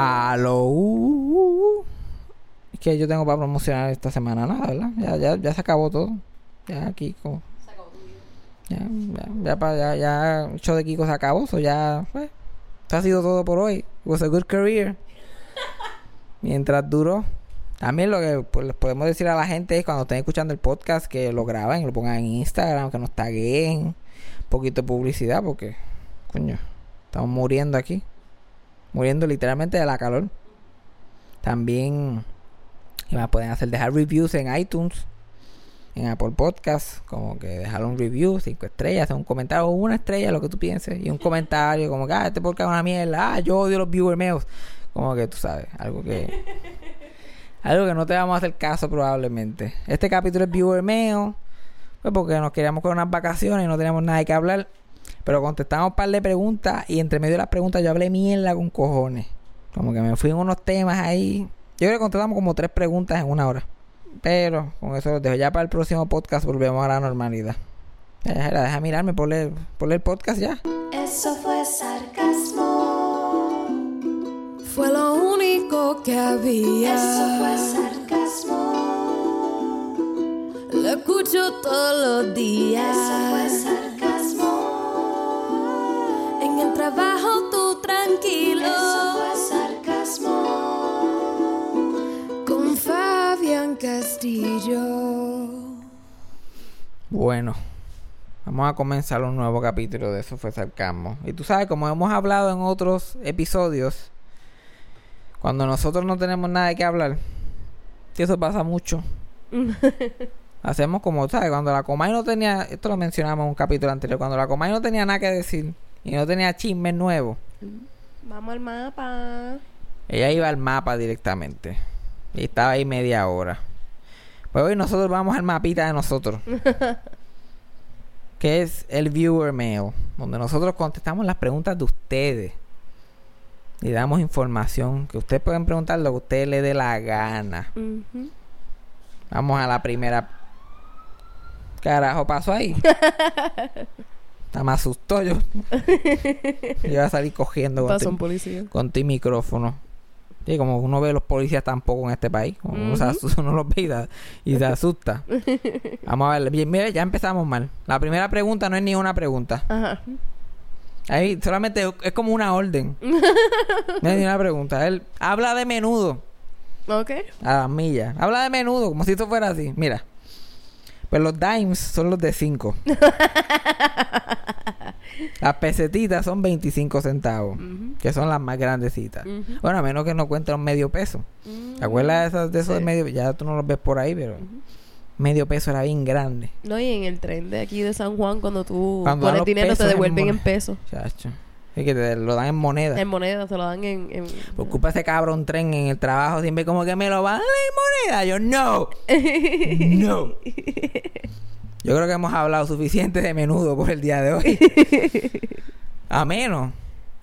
Aló. Es que yo tengo para promocionar esta semana nada, ¿verdad? Ya, ya, ya se acabó todo. Ya Kiko. Ya, ya, ya, ya, ya el show de Kiko se acabó. So ya, pues, esto ha sido todo por hoy. It was a good career. Mientras duró. También lo que pues, les podemos decir a la gente es cuando estén escuchando el podcast que lo graben, lo pongan en Instagram, que nos taguen. Un poquito de publicidad porque, coño, estamos muriendo aquí. Muriendo literalmente de la calor. También ¿qué más pueden hacer? Dejar reviews en iTunes, en Apple Podcast, como que dejar un review, cinco estrellas, hacer un comentario o una estrella, lo que tú pienses, y un comentario como que, ah, este podcast es una mierda, ah, yo odio los viewer meos. Como que tú sabes, algo que. algo que no te vamos a hacer caso probablemente. Este capítulo es viewer mail, pues porque nos queríamos con unas vacaciones y no teníamos nada que hablar. Pero contestamos un par de preguntas y entre medio de las preguntas yo hablé mierda con cojones. Como que me fui en unos temas ahí. Yo creo que contestamos como tres preguntas en una hora. Pero con eso los dejo. Ya para el próximo podcast volvemos a la normalidad. Deja mirarme, ponle, ponle el podcast ya. Eso fue sarcasmo. Fue lo único que había. Eso fue sarcasmo. Lo escucho todos los días. Eso fue sarcasmo. En el trabajo tú tranquilo. Eso fue sarcasmo. Con Fabián Castillo. Bueno, vamos a comenzar un nuevo capítulo de Eso fue Sarcasmo. Y tú sabes, como hemos hablado en otros episodios, cuando nosotros no tenemos nada de qué hablar, que eso pasa mucho. Hacemos como, ¿sabes? Cuando la Comay no tenía, esto lo mencionamos en un capítulo anterior, cuando la Comay no tenía nada que decir y no tenía chismes nuevos, Vamos al mapa. ella iba al mapa directamente. Y estaba ahí media hora. Pues hoy nosotros vamos al mapita de nosotros. que es el viewer mail. Donde nosotros contestamos las preguntas de ustedes. Y damos información. Que ustedes pueden preguntar lo que ustedes les dé la gana. Vamos a la primera. Carajo, pasó ahí. Hasta me asustó yo. yo iba a salir cogiendo con, un policía. con tu micrófono. Sí, como uno ve los policías tampoco en este país. Asusta, uno los ve y, da- y se asusta. Vamos a ver. Bien, mira, ya empezamos mal. La primera pregunta no es ni una pregunta. Ajá. Ahí solamente es como una orden. No es ni una pregunta. Él habla de menudo. Ok. A las millas. Habla de menudo, como si esto fuera así. Mira. Pues los dimes son los de 5. las pesetitas son 25 centavos. Que son las más grandecitas. Ujú. Bueno, a menos que no encuentres un medio peso. ¿Te acuerdas de esos, de esos de Sí. medio? Ya tú no los ves por ahí, pero medio peso era bien grande. No, y en el tren de aquí de San Juan, cuando tú Cuando pones dinero, te en devuelven en, moneda. pesos. Chacho. Es que te lo dan en moneda. En moneda, te lo dan en. en... Por culpa de ese cabrón tren en el trabajo, siempre como que me lo van en moneda. Yo, no. No. Yo creo que hemos hablado suficiente de menudo por el día de hoy. A menos.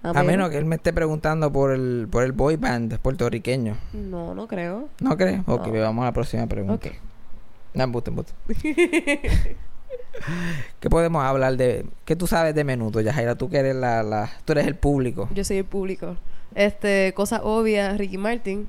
A menos que él me esté preguntando por el, por el boy band puertorriqueño. No, no creo. ¿No crees? Ok, No. vamos a la próxima pregunta. Ok. No, embuste, embuste. ¿Qué podemos hablar de... ¿Qué tú sabes de menudo, Yajaira? Tú que eres la, la... Tú eres el público. Yo soy el público. Este, cosa obvia, Ricky Martin.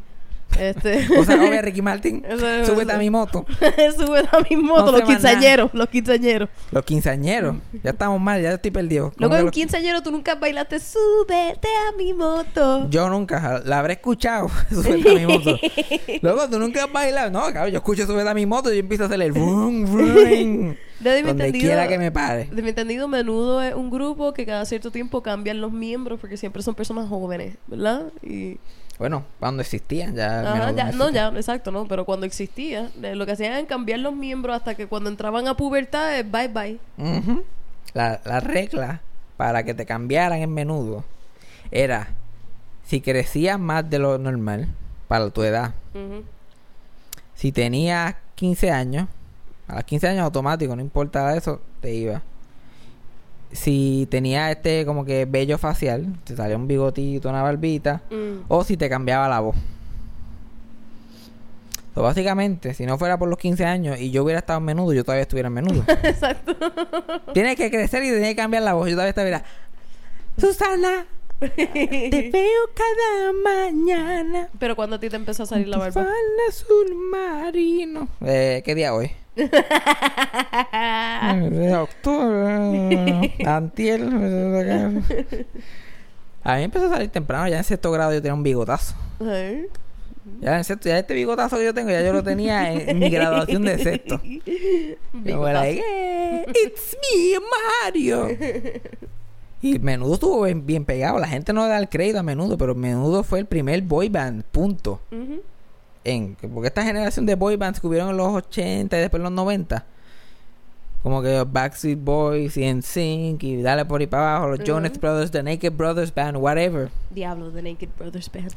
Este. O sea, obvio, Ricky Martin, súbete a mi moto. Sube a mi moto, No los quinceañeros, los quinceañeros. Los quinceañeros. Ya estamos mal, ya estoy perdido. ¿Cómo Luego en los- quinceañero tú nunca bailaste, súbete a mi moto. Yo nunca, la habré escuchado, súbete a mi moto. Luego tú nunca has bailado. No, cabrón, yo escucho súbete a mi moto y yo empiezo a hacer el vroom, vroom. De mi Donde entendido, quiera que me pare. de mi entendido, menudo es un grupo que cada cierto tiempo cambian los miembros porque siempre son personas jóvenes, ¿verdad? Y Bueno, cuando existían ya. Ajá, menudo ya, no ya, exacto, ¿no? Pero cuando existía, eh, lo que hacían era cambiar los miembros hasta que cuando entraban a pubertad, es bye bye. Ujú. la, la regla para que te cambiaran en menudo era si crecías más de lo normal para tu edad. Ujú. Si tenías 15 años, a los 15 años automático, no importaba eso, te iba. Si tenías este como que vello facial, te salía un bigotito, una barbita, Mm. o si te cambiaba la voz. So, básicamente, si no fuera por los 15 años y yo hubiera estado en menudo, yo todavía estuviera en menudo. Exacto. Tienes que crecer y tienes que cambiar la voz. Yo todavía estuviera. Susana, Te veo cada mañana. Pero cuando a ti te empezó a salir la barba. falda azul marino. Eh, ¿Qué día hoy? De octubre. Antier. A mí empezó a salir temprano. Ya en sexto grado yo tenía un bigotazo. Ya en sexto, ya este bigotazo que yo tengo, ya yo lo tenía en, en mi graduación de sexto. Yo like, "Eh, It's me, Mario. Y Menudo estuvo bien, bien pegado. La gente no le da el crédito a Menudo, pero Menudo fue el primer boy band, punto. En, porque esta generación de boy bands que hubieron en los 80 y después en los 90, como que los Backstreet Boys y NSYNC y dale por ahí para abajo, los Jonas Ujú. Brothers, The Naked Brothers Band, whatever. Diablo, The Naked Brothers Band.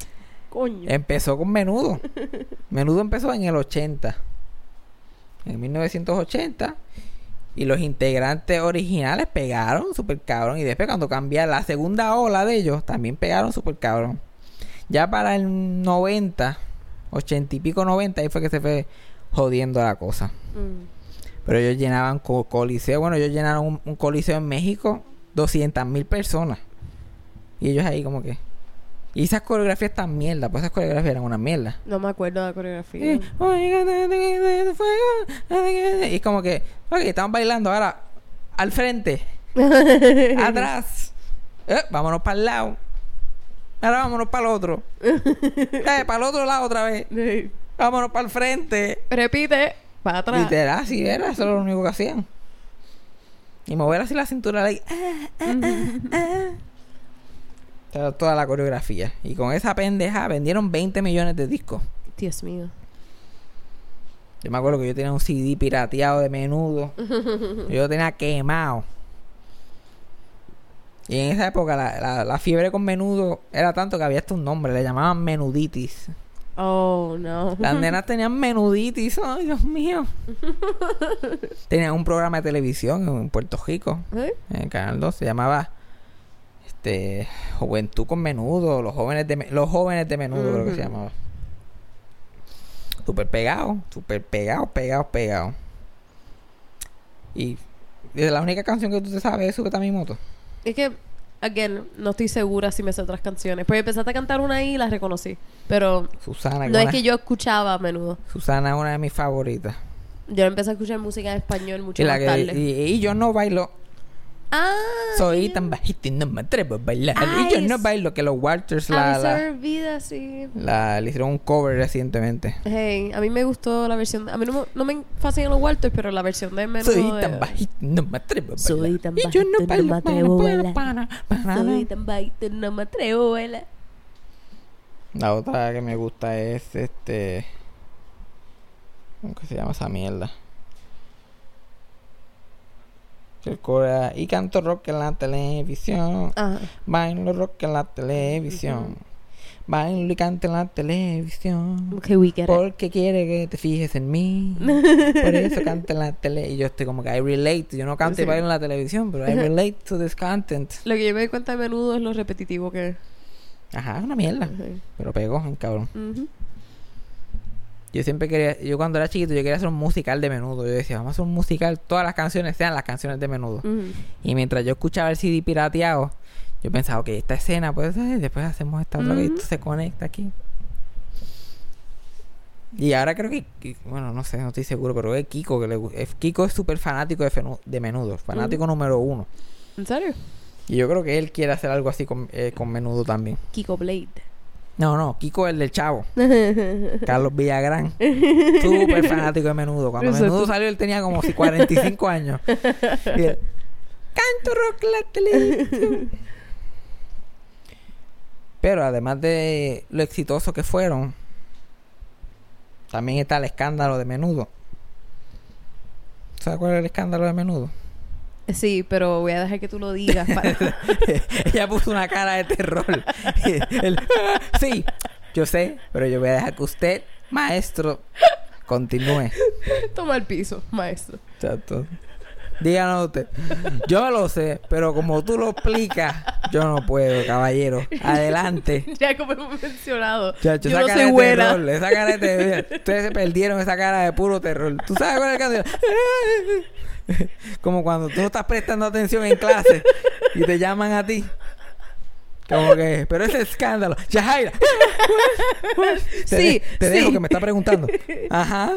Coño. Empezó con Menudo. Menudo empezó en el 80. En 1980. Y los integrantes originales pegaron super cabrón. Y después cuando cambia la segunda ola de ellos, también pegaron super cabrón. Ya para el 90, 80 y pico 90, ahí fue que se fue jodiendo la cosa. Mm. Pero ellos llenaban co- coliseo. Bueno, ellos llenaron un, un coliseo en México, 200 mil personas. Y ellos ahí como que... Y esas coreografías tan mierda, pues esas coreografías eran una mierda. No me acuerdo de la coreografía. Y es como que, ok, estamos bailando ahora al frente, atrás, eh, vámonos para el lado, ahora vámonos para el otro, eh, para el otro lado otra vez, vámonos para el frente. Repite, para atrás. Literal, así era, eso era lo único que hacían. Y mover así la cintura, like, ah, ah, ah, ah. Era toda la coreografía. Y con esa pendeja vendieron 20 millones de discos. Dios mío. Yo me acuerdo que yo tenía un CD pirateado de menudo. yo lo tenía quemado. Y en esa época la, la- la fiebre con menudo era tanto que había hasta un nombre, le llamaban menuditis. Oh, no. Las nenas tenían menuditis, ay Dios mío. Tenían un programa de televisión en Puerto Rico, ¿Eh? en el Canal 2, se llamaba este Juventud con Menudo, los jóvenes de los jóvenes de menudo creo que se llamaba. Súper pegado, súper pegado, pegado, pegado. Y la única canción que tú te sabes es Súbete mi moto. Es que, again, no estoy segura si me sé otras canciones. Porque empezaste a cantar una ahí y la reconocí. Pero Susana, no es una- que yo escuchaba a menudo. Susana es una de mis favoritas. Yo empecé a escuchar música en español mucho Y, la más que, tarde. y, y yo no bailo, Ah, soy ella- tan bajita y no me atrevo a bailar. Ay, y yo no bailo que los Walters la, la, sí. la- le hicieron un cover recientemente. Hey, a mí me gustó la versión. A mí no, me- no me fascinan los Walters, pero la versión de menudo. Soy de- tan bajita, no me atrevo a bailar. Soy tan y yo bajito, no no me bailo, atrevo a bailar. para, para, Soy tan bajito, no me atrevo a bailar. La otra que me gusta es este. ¿Cómo que se llama esa mierda? Cora- Y canto rock en la televisión. Ajá. Bailo rock en la televisión. Bailo y canto en la televisión. Okay, we get it. Porque quiere que te fijes en mí. Por eso canto en la tele. Y yo estoy como que I relate. Yo no canto Sí. y bailo en la televisión, pero I relate to this content. Lo que yo me doy cuenta de menudo es lo repetitivo que es. Ajá, una mierda. Ujú. Pero pegó, cabrón. Ujú. Yo siempre quería, yo cuando era chiquito, yo quería hacer un musical de menudo. Yo decía, vamos a hacer un musical, todas las canciones sean las canciones de menudo. Y mientras yo escuchaba el CD pirateado, yo pensaba, ok, esta escena, pues después hacemos esta otra, que Ujú. esto se conecta aquí. Y ahora creo que, que- bueno, no sé, no estoy seguro, pero es Kiko que le es- Kiko es súper fanático de, fenu- de menudo, fanático número uno. ¿En serio? Y yo creo que él quiere hacer algo así con, eh, con menudo también. Kiko Blade. No, no, Kiko es el del chavo. Carlos Villagrán. Súper fanático de menudo. Cuando Exacto. menudo salió, él tenía como si 45 años. Y él, Canto rock. Pero además de lo exitoso que fueron, también está el escándalo de menudo. ¿Sabes cuál es el escándalo de menudo? Sí, pero voy a dejar que tú lo digas. Para... Ella puso una cara de terror. Él, sí, yo sé, pero yo voy a dejar que usted, maestro, continúe. Toma el piso, maestro. Exacto. Díganos usted. Yo me lo sé, pero como tú lo explicas, yo no puedo, caballero. Adelante. Ya como hemos mencionado. Chacho, yo esa no cara soy buena. terror, esa cara de terror. Ustedes se perdieron esa cara de puro terror. ¿Tú sabes cuál es el canción? Como cuando tú no estás prestando atención en clase y te llaman a ti. Como que, pero ese escándalo. Yajaira. te Sí, te dejo sí. que me está preguntando. Ajá.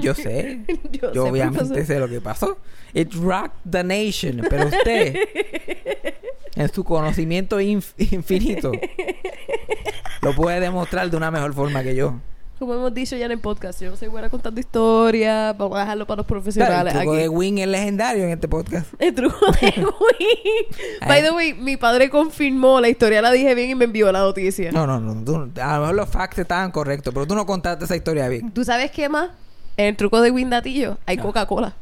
Yo sé. Yo Yo sé, obviamente sé lo que pasó. It rocked the nation. Pero usted, en su conocimiento inf- infinito, lo puede demostrar de una mejor forma que yo. Como hemos dicho ya en el podcast, yo no soy buena contando historias. Vamos a dejarlo para los Claro, profesionales. el truco aquí. de Wing es legendario en este podcast. El truco de Wii. By the way, mi padre confirmó la historia, la dije bien y me envió la noticia. No, no, no. tú- a lo mejor los facts estaban correctos, pero tú no contaste esa historia bien. ¿Tú sabes qué más? En el truco de Windatillo hay No. Coca-Cola.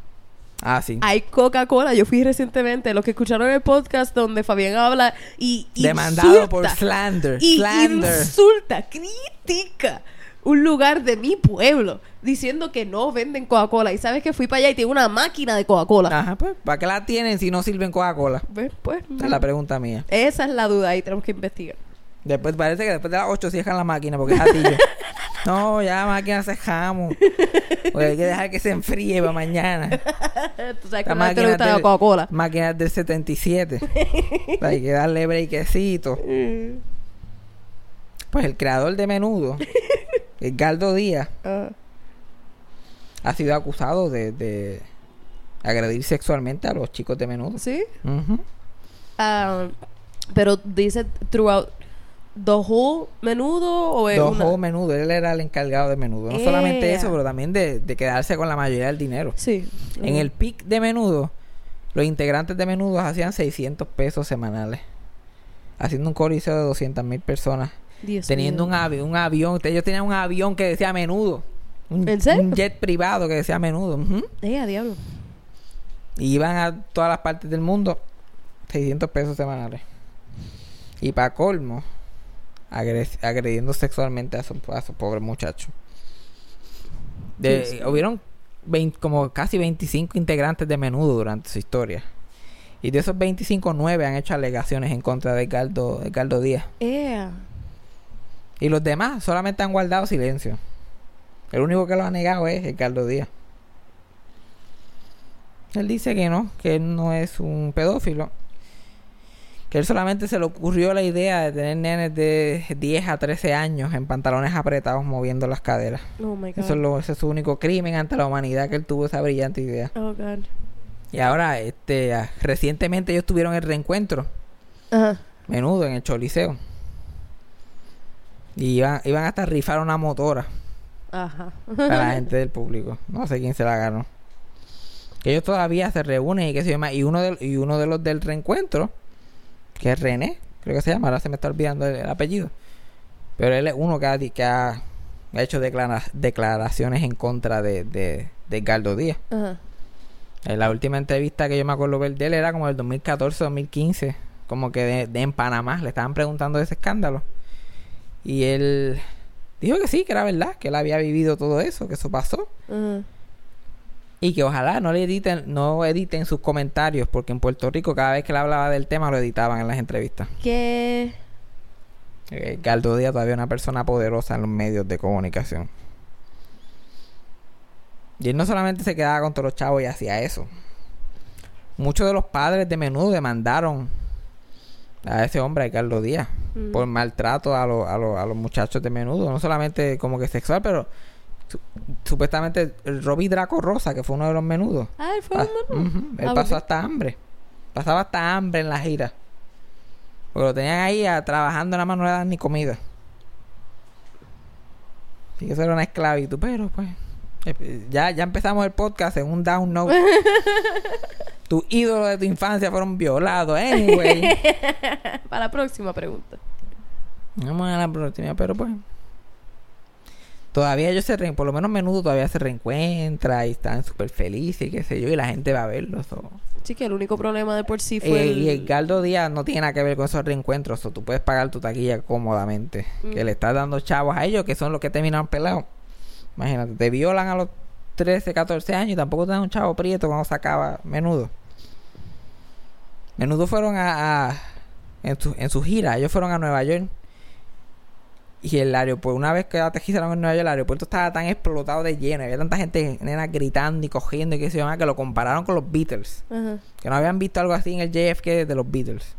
Ah, sí. Hay Coca-Cola. Yo fui recientemente, los que escucharon el podcast donde Fabián habla y Demandado insulta, por slander. y slander. insulta, critica un lugar de mi pueblo diciendo que no venden Coca-Cola. Y sabes que fui para allá y tiene una máquina de Coca-Cola. Ajá, pues, ¿para qué la tienen si no sirven Coca-Cola? Pues, pues, Esa es la pregunta mía. esa es la duda y tenemos que investigar. Después parece que después de las 8 cierran la máquina porque es atillo. no, ya la máquina se jamo. Porque hay que dejar que se enfríe para mañana. Tú sabes que La máquina gusta la del- Coca-Cola. Máquina del 77. hay que darle breakecito. Pues el creador de menudo, Edgardo Díaz, Ah. ha sido acusado de, de agredir sexualmente a los chicos de menudo. ¿Sí? Ah, pero dice throughout whole menudo o es Dos una... menudo, él era el encargado de menudo. No solamente eso, pero también de, de quedarse con la mayoría del dinero. Sí. En el pic de menudo, los integrantes de menudo hacían 600 pesos semanales. Haciendo un coliseo de 200 mil personas. Dios teniendo un, avi- un avión. Ellos tenían un avión que decía menudo. Un, ¿En serio? un jet privado que decía menudo. ujú. Eh, a diablo. Y iban a todas las partes del mundo. 600 pesos semanales. Y para colmo, agrediendo sexualmente a esos a. De- Sí, sí. Hubieron como casi 25 integrantes de menudo durante su historia. Y de esos 25, 9 han hecho alegaciones en contra de Edgardo, Edgardo Díaz. Y los demás solamente han guardado silencio. El único que lo ha negado es Edgardo Díaz. Él dice que no, que él no es un pedófilo. Él solamente se le ocurrió la idea de tener nenes de 10 a 13 años en pantalones apretados moviendo las caderas. Oh my God. Eso es, lo, ese es su único crimen ante la humanidad que él tuvo esa brillante idea. Oh God. Y ahora, este, ah, recientemente ellos tuvieron el reencuentro, Ajá. menudo, en el Choliseo. Y iban, iban hasta a rifar una motora. Ajá. para la gente del público. No sé quién se la ganó. Que ellos todavía se reúnen y que se llama. Y uno de, y uno de los del reencuentro, que es René, creo que se llama, ahora se me está olvidando el, el apellido. Pero él es uno que ha, que hecho declara- declaraciones en contra de, de, de Edgardo Díaz. En la última entrevista que yo me acuerdo ver de él era como el 2014-2015, como que de, de en Panamá, le estaban preguntando de ese escándalo. Y él dijo que sí, que era verdad, que él había vivido todo eso, que eso pasó. Y que ojalá no le editen, no editen sus comentarios, porque en Puerto Rico cada vez que él hablaba del tema lo editaban en las entrevistas. ¿Qué? Eh, Galdo Díaz todavía es una persona poderosa en los medios de comunicación. Y él no solamente se quedaba con todos los chavos y hacía eso. Muchos de los padres de menudo demandaron a ese hombre, a Carlos Díaz, Mm. por maltrato a, los- a, los- a los muchachos de menudo. No solamente como que sexual, pero supuestamente Robbie Draco Rosa, que fue uno de los menudos. Ah, él fue Ah, un menú. ujú, Él Ah, pasó porque- hasta hambre. Pasaba hasta hambre en la gira. Porque lo tenían ahí ah, trabajando, nada más no le dan ni comida. Que eso era una esclavitud, pero pues. eh, Ya, ya empezamos el podcast en un down note. Tus ídolos de tu infancia fueron violados, anyway. Para la próxima pregunta. Vamos a la próxima, pero pues. Todavía ellos se por lo menos menudo todavía se reencuentra y están súper felices y qué sé yo, y la gente va a verlos. Sí, que el único problema de por sí fue Eh, el... Y Edgardo Díaz no tiene nada que ver con esos reencuentros. O tú puedes pagar tu taquilla cómodamente. Mm. Que le estás dando chavos a ellos, que son los que terminaron pelados. Imagínate, te violan a los 13, 14 años y tampoco te dan un chavo prieto cuando se acaba menudo. Menudo fueron a, a- en, su, en su gira, ellos fueron a Nueva York. Y el aeropuerto, una vez que aterrizaron en Nueva York, el aeropuerto estaba tan explotado de lleno. Había tanta gente, nena, gritando y cogiendo y que se llama, que lo compararon con los Beatles. Ajá. Que no habían visto algo así en el JFK de los Beatles.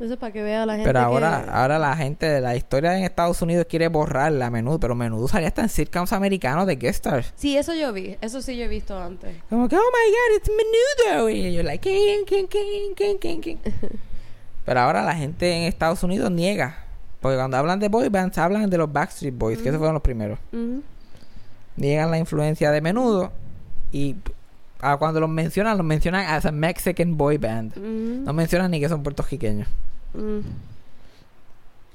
Eso es para que vea la gente Pero ahora, que- ahora la gente de la historia en Estados Unidos quiere borrarla a menudo, pero menudo salía hasta en sitcoms americanos de guest stars. Sí, eso yo vi. Eso sí yo he visto antes. Como que, oh my god, it's menudo. Y yo, like, "King, king, king, king, king, king". Pero ahora la gente en Estados Unidos niega. Porque cuando hablan de boy bands, hablan de los Backstreet Boys, que esos fueron los primeros. Ujú. Niegan la influencia de menudo. Y ah, cuando los mencionan, los mencionan as a Mexican boy band. No mencionan ni que son puertorriqueños.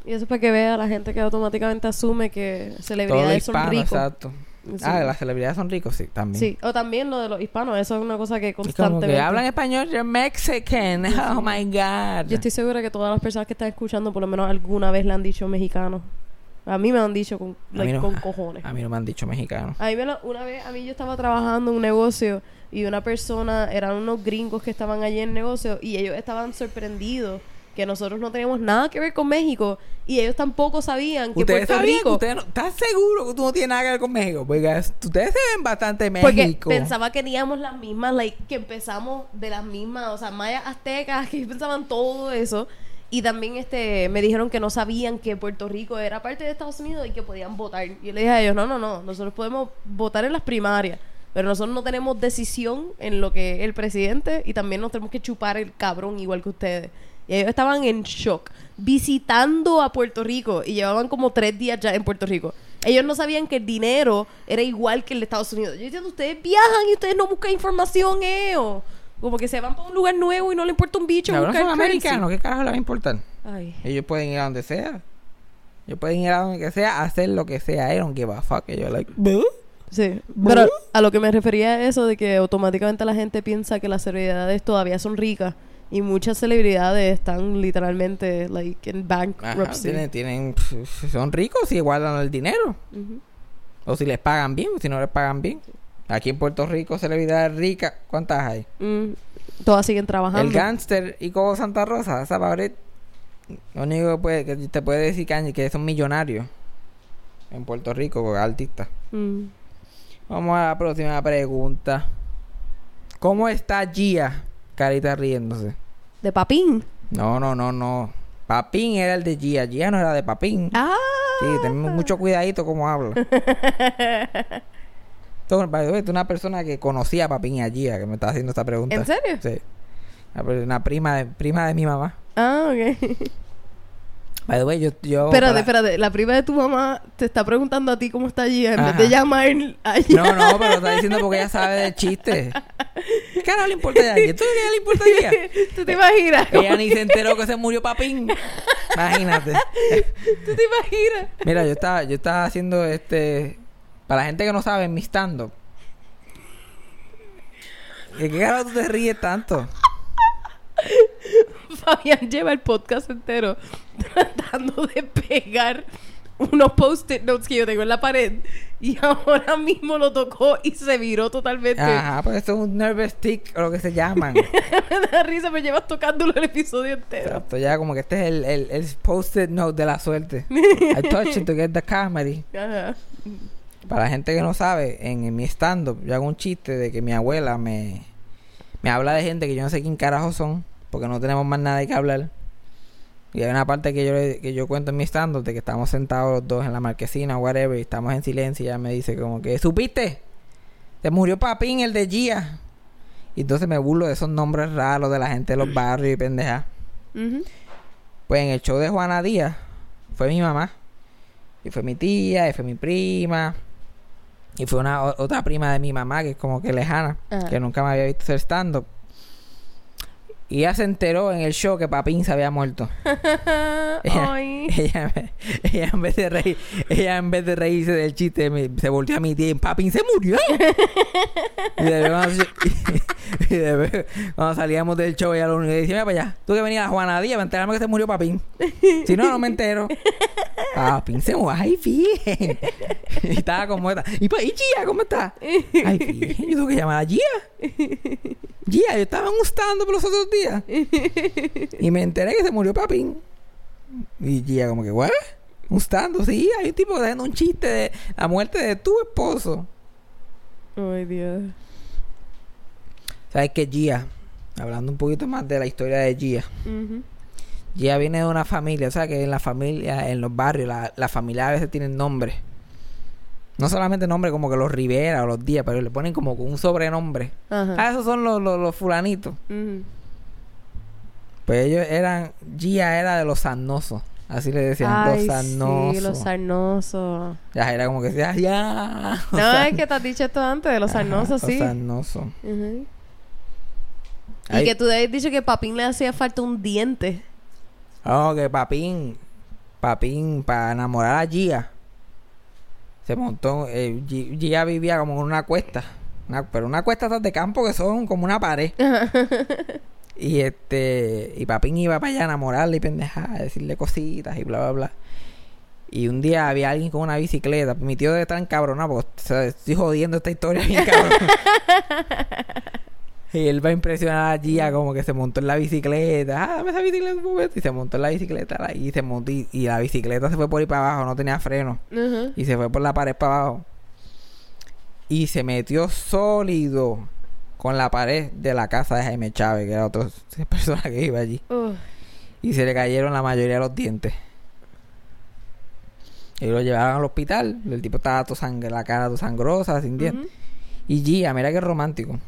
Y eso es para que vea la gente que automáticamente asume que Todo celebridades son ricos. exacto. Sí. Ah, las celebridades son ricos, sí, también. Sí, o también lo de los hispanos, eso es una cosa que Es como constantemente... que hablan español, you're Mexican. Oh my god. Yo estoy segura que todas las personas que están escuchando por lo menos alguna vez le han dicho mexicano. A mí me han dicho con, A like, mí no. con cojones. A mí no me han dicho mexicano. A mí me lo- una vez, a mí yo estaba trabajando en un negocio y una persona, eran unos gringos que estaban allí en el negocio y ellos estaban sorprendidos que nosotros no teníamos nada que ver con México y ellos tampoco sabían que Ustedes Puerto sabían Rico... ustedes no, ¿Estás seguro que tú no tienes nada que ver con México? Porque es- ustedes se ven bastante Porque México. pensaba que teníamos las mismas, like, que empezamos de las mismas, o sea, mayas aztecas, que pensaban todo eso. Y también este me dijeron que no sabían que Puerto Rico era parte de Estados Unidos y que podían votar. Y yo le dije a ellos, no, no, no, nosotros podemos votar en las primarias, pero nosotros no tenemos decisión en lo que es el presidente y también nos tenemos que chupar el cabrón igual que ustedes. Y ellos estaban en shock, visitando a Puerto Rico y llevaban como tres días ya en Puerto Rico. Ellos no sabían que el dinero era igual que el de Estados Unidos. Yo diciendo, ustedes viajan y ustedes no buscan información, eo. Como que se van para un lugar nuevo y no le importa un bicho Cabrón, buscar son americanos. ¿Qué carajo les va a importar? Ay. Ellos pueden ir a donde sea. Ellos pueden ir a donde sea, hacer lo que sea. I don't give a fuck. Ellos, like, "Buh". Sí, pero a lo que me refería es eso de que automáticamente la gente piensa que las celebridades todavía son ricas y muchas celebridades están literalmente like en Ajá, bankruptcy. tienen, tienen, pf, son ricos si guardan el dinero. O si les pagan bien, o si no les pagan bien. Aquí en Puerto Rico, celebridades ricas, ¿cuántas hay? Mm, todas siguen trabajando. El gánster y como Santa Rosa, esa Babret, lo único que, puede, que te puede decir que, que son millonarios en Puerto Rico, artistas. Mm. Vamos a la próxima pregunta. ¿Cómo está Gia? Carita riéndose. De papín. No, no, no, no. Papín era el de Gia. Gia no era de Papín. Ah. Sí, tenemos mucho cuidadito como hablo. Esto, by the way, esto es una persona que conocía a Papín y a Gia que me está haciendo esta pregunta. ¿En serio? Sí. Una prima de, prima de mi mamá. Ah, ok. By the way, yo... yo espérate, para- espérate. La prima de tu mamá te está preguntando a ti cómo está allí en vez de llamar a ella. No, no, pero está diciendo porque ella sabe del chiste. ¿Qué carajo le importa a ella? ¿Tú qué le importa a ella? ¿Tú te imaginas? Ella ni se enteró que se murió Papín. Imagínate. ¿Tú te imaginas? Mira, yo estaba, yo estaba haciendo este. Para la gente que no sabe, mi stand-up. ¿De qué carajo tú te ríes tanto? Fabián lleva el podcast entero tratando de pegar unos post-it notes que yo tengo en la pared y ahora mismo lo tocó y se viró totalmente. Ajá, pues esto es un nervous tick o lo que se llaman. me da risa, me llevas tocándolo el episodio entero. Exacto, ya como que este es el, el, el post-it note de la suerte. I touch it to get the comedy. Ajá. Para la gente que no sabe, en, en mi stand-up yo hago un chiste de que mi abuela me, me habla de gente que yo no sé quién carajo son, porque no tenemos más nada de que hablar. Y hay una parte que yo, le- que yo cuento en mi stand-up de que estamos sentados los dos en la marquesina o whatever y estamos en silencio y ella me dice como que, ¿supiste? Se murió Papín, el de Gia. Y entonces me burlo de esos nombres raros de la gente de los barrios y pendejas. Ujú. Pues en el show de Juana Díaz fue mi mamá. Y fue mi tía, y fue mi prima. Y fue una otra prima de mi mamá, que es como que lejana, Ajá. que nunca me había visto hacer stand-up. Y ella se enteró en el show que Papín se había muerto. Ella, Ay. ella, ella en vez de reír, ella en vez de reírse del chiste, me- se volteó a mi tía y Papín se murió. y, de cuando, y de cuando salíamos del show, ella lo único que decía, mira para allá, tú que venías a Juana Díaz para enterarme que se murió Papín. si no, no me entero. Papín se murió. Ay, bien. y estaba como esta. ¿Y, pa- y Gia, cómo está? Ay, bien. Yo tengo que llamar a Gia. Gia, yo estaba en un stand-up los otros días. y me enteré que se murió Papín. Y Gia como que, ¿what? Un stand sí, hay un tipo haciendo un chiste de la muerte de tu esposo. Ay, Dios. ¿Sabes qué, Gia? Hablando un poquito más de la historia de Gia. Ujú. Gia viene de una familia, o sea que en la familia, en los barrios, la, la familia a veces tienen nombres. No solamente nombres como que los Rivera o los Díaz, pero le ponen como un sobrenombre. Ajá. Ah, esos son los, los, los fulanitos. Ujú. Pues ellos eran, Gia era de los sarnosos. Así le decían, Ay, los sarnosos. sí, los sarnosos. Ya era como que decía, ya. No, Los es que te has dicho esto antes de los Ajá, sarnosos, sí. Los sarnosos. Y Ay. que tú habías dicho que Papín le hacía falta un diente. Oh, que Papín, Papín, para enamorar a Gia, se montó, eh, Gi- Gia vivía como en una cuesta, una- pero una cuesta de campo que son como una pared. y este, y Papín iba para allá a enamorarla y pendejar, a decirle cositas y bla, bla, bla. Y un día había alguien con una bicicleta. Mi tío debe estar encabronado porque o sea, estoy jodiendo esta historia bien cabrón. y él va a impresionar a Gia como que se montó en la bicicleta. Ah, dame esa bicicleta un momento. Y se montó en la bicicleta y se montó y, y la bicicleta se fue por ahí para abajo, no tenía freno. Y se fue por la pared para abajo. Y se metió sólido con la pared de la casa de Jaime Chávez, que era otra persona que iba allí. Y se le cayeron la mayoría de los dientes. Y lo llevaron al hospital. El tipo estaba todo sangre, la cara toda sangrosa, sin dientes. Y Gia, mira qué romántico.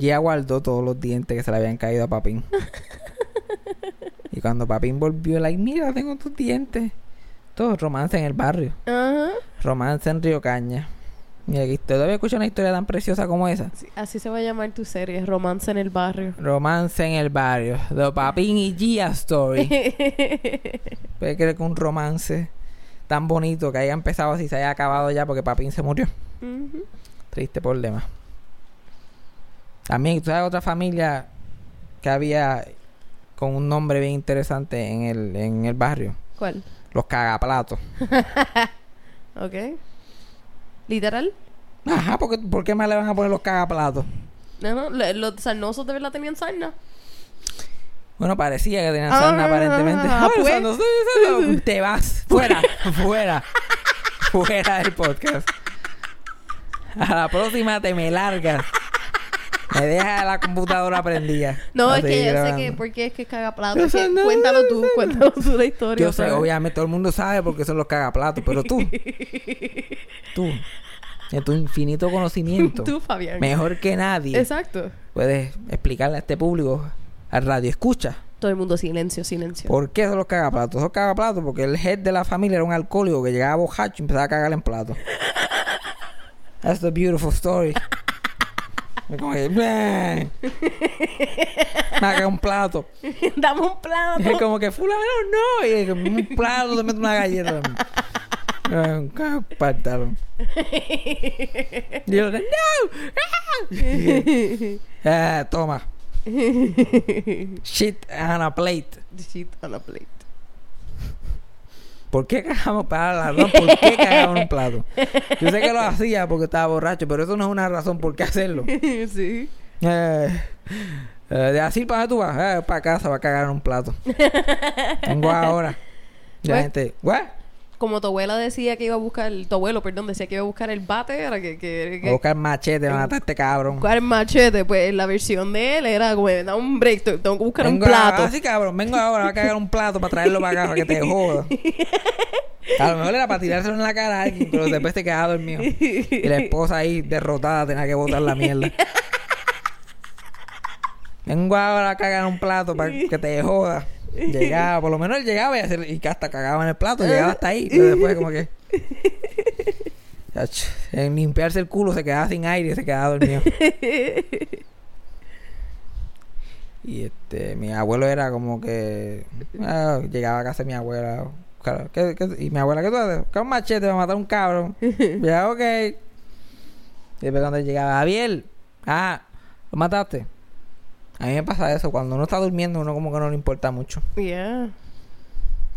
Gia guardó todos los dientes que se le habían caído a Papín. y cuando Papín volvió, like, mira, tengo tus dientes. Todo romance en el barrio. Romance en Río Caña. Mira, aquí todavía escucho una historia tan preciosa como esa. Sí, así se va a llamar tu serie, Romance en el Barrio. Romance en el barrio. The Papín y Gia Story. ¿Puede creer que un romance tan bonito que haya empezado así se haya acabado ya porque Papín se murió? Ujú. Triste problema. También, ¿tú sabes otra familia que había con un nombre bien interesante en el, en el barrio? ¿Cuál? Los cagaplatos. Ok. ¿Literal? Ajá, ¿por qué, por qué más le van a poner los cagaplatos? No, no, le- los sarnosos de verdad tenían sarna. Bueno, parecía que tenían Ah, sarna aparentemente. ah, Ah, pues. te vas. Fuera, fuera. fuera del podcast. A la próxima te me largas. Me deja la computadora prendida. No, es que yo sé que porque es que caga plato. Yo Es que cuéntalo tú, cuéntalo tú la historia. Yo sé, obviamente todo el mundo sabe porque son los cagaplatos, pero tú, tú, en tu infinito conocimiento, Tú, Fabián. mejor que nadie, Exacto. puedes explicarle a este público, al radio escucha, Todo el mundo silencio, silencio. por qué son los cagaplatos. Son cagaplatos porque el head de la familia era un alcohólico que llegaba bojacho y empezaba a cagar en platos. That's the beautiful story. Es como que, me caga un plato. Dame un plato. Es como que fulano no. Y es como un plato te mete una galleta. Pantalón. Y yo, no. Ah, toma. Shit on a plate. Shit on a plate. ¿Por qué cagamos para la razón? ¿Por qué cagamos un plato? Yo sé que lo hacía porque estaba borracho, pero eso no es una razón por qué hacerlo. sí. Eh, eh, de así para tú vas, Eh, para casa va a cagar un plato. Vengo ahora. La Pues- gente, ¿what? Como tu abuela decía que iba a buscar, tu abuelo, perdón, decía que iba a buscar el bate, era que, que, a buscar machete, van a matar este cabrón. buscar machete, pues la versión de él era como, da un break, te- tengo que buscar Vengo un plato. Así cabrón, vengo ahora, a cagar un plato para traerlo para acá para que te joda. A lo mejor era para tirárselo en la cara a alguien, pero después te quedaba dormido. Y la esposa ahí derrotada tenía que botar la mierda. Vengo ahora a cagar un plato para que te joda. Llegaba, por lo menos él llegaba y, hacer, y hasta cagaba en el plato, llegaba hasta ahí, pero después como que... En limpiarse el culo se quedaba sin aire y se quedaba dormido. Y este, mi abuelo era como que ah, llegaba a casa de mi abuela. claro, ¿qué- qué- y mi abuela, ¿qué tú haces? Busca un machete matar a un cabrón. ya, ok. Y después cuando llegaba, Javier, ah, ¿lo mataste? A mí me pasa eso, cuando uno está durmiendo, uno como que no le importa mucho. Yeah.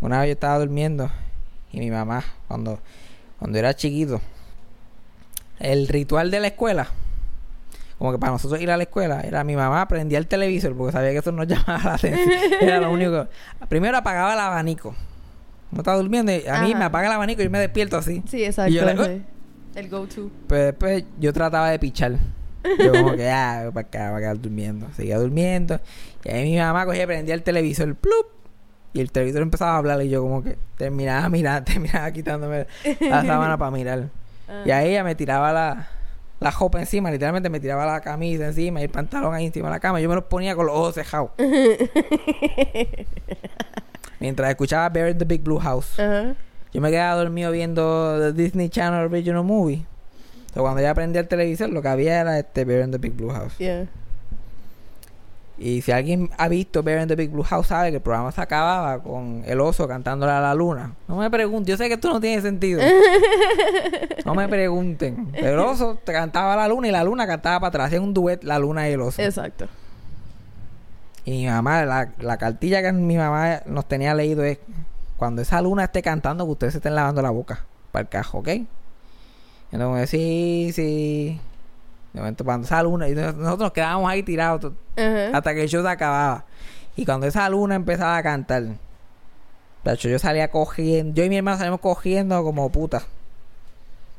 Una vez yo estaba durmiendo y mi mamá, cuando, cuando era chiquito, el ritual de la escuela, como que para nosotros ir a la escuela, era mi mamá prendía el televisor porque sabía que eso nos llamaba la atención. Era lo único. Primero apagaba el abanico. Uno estaba durmiendo y a mí Ajá. me apaga el abanico y yo me despierto así. Sí, exacto. Y yo le-. El go-to. Pero después yo trataba de pichar. Yo como que, ah, para acá, para quedar durmiendo. Seguía durmiendo. Y ahí mi mamá cogía y prendía el televisor, plup. Y el televisor empezaba a hablar y yo como que terminaba mirando, terminaba quitándome la sábana para mirar. Ah. Y ahí ella me tiraba la, la jopa encima, literalmente me tiraba la camisa encima y el pantalón ahí encima de la cama. Yo me los ponía con los ojos cejados. Mientras escuchaba Bear the Big Blue House. Yo me quedaba dormido viendo The Disney Channel Original Movie. Entonces, cuando ya aprendí el televisor, lo que había era este Bear in the Big Blue House. Yeah. Y si alguien ha visto Bear in the Big Blue House, sabe que el programa se acababa con el oso cantándole a la luna. No me pregunten, yo sé que esto no tiene sentido. no me pregunten. El oso te cantaba a la luna y la luna cantaba para atrás. Hacían un duet la luna y el oso. Exacto. Y mi mamá, la, la cartilla que mi mamá nos tenía leído es: Cuando esa luna esté cantando, que ustedes se estén lavando la boca. Para el cajo, ¿ok? Entonces, sí, sí. De momento, cuando esa luna, y nosotros nos quedábamos ahí tirados hasta que el show se acababa. Y cuando esa luna empezaba a cantar, hecho, yo salía cogiendo, yo y mi hermano salimos cogiendo como puta.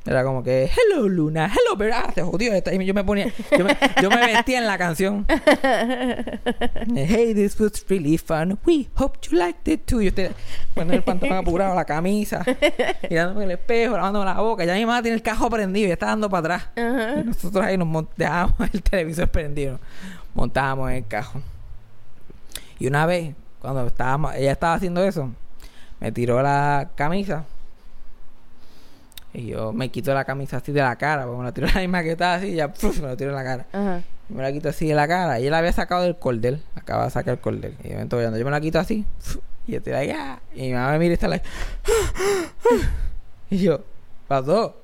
Era como que, hello Luna, hello Bear. Ah, se jodió esta. Y yo me ponía, yo me, yo me vestía en la canción. hey, this was really fun. We hope you liked it too. Yo estoy poniendo el pantalón apurado, la camisa, mirándome en el espejo, lavándome la boca. Ya mi mamá tiene el cajo prendido y está dando para atrás. Y nosotros ahí nos dejábamos el televisor prendido. Montábamos en el cajón. Y una vez, cuando estábamos, ella estaba haciendo eso, me tiró la camisa. Y yo me quito la camisa así de la cara, porque me la tiró la misma que estaba así, y ya ¡puf! me la tiró en la cara. Ajá. Y me la quito así de la cara. Y él la había sacado del cordel. Acaba de sacar el cordel. Y momento, cuando yo me la quito así, ¡puf! y yo estoy ahí, ¡ah! Y mi mamá me mira y está like, y yo, pasó.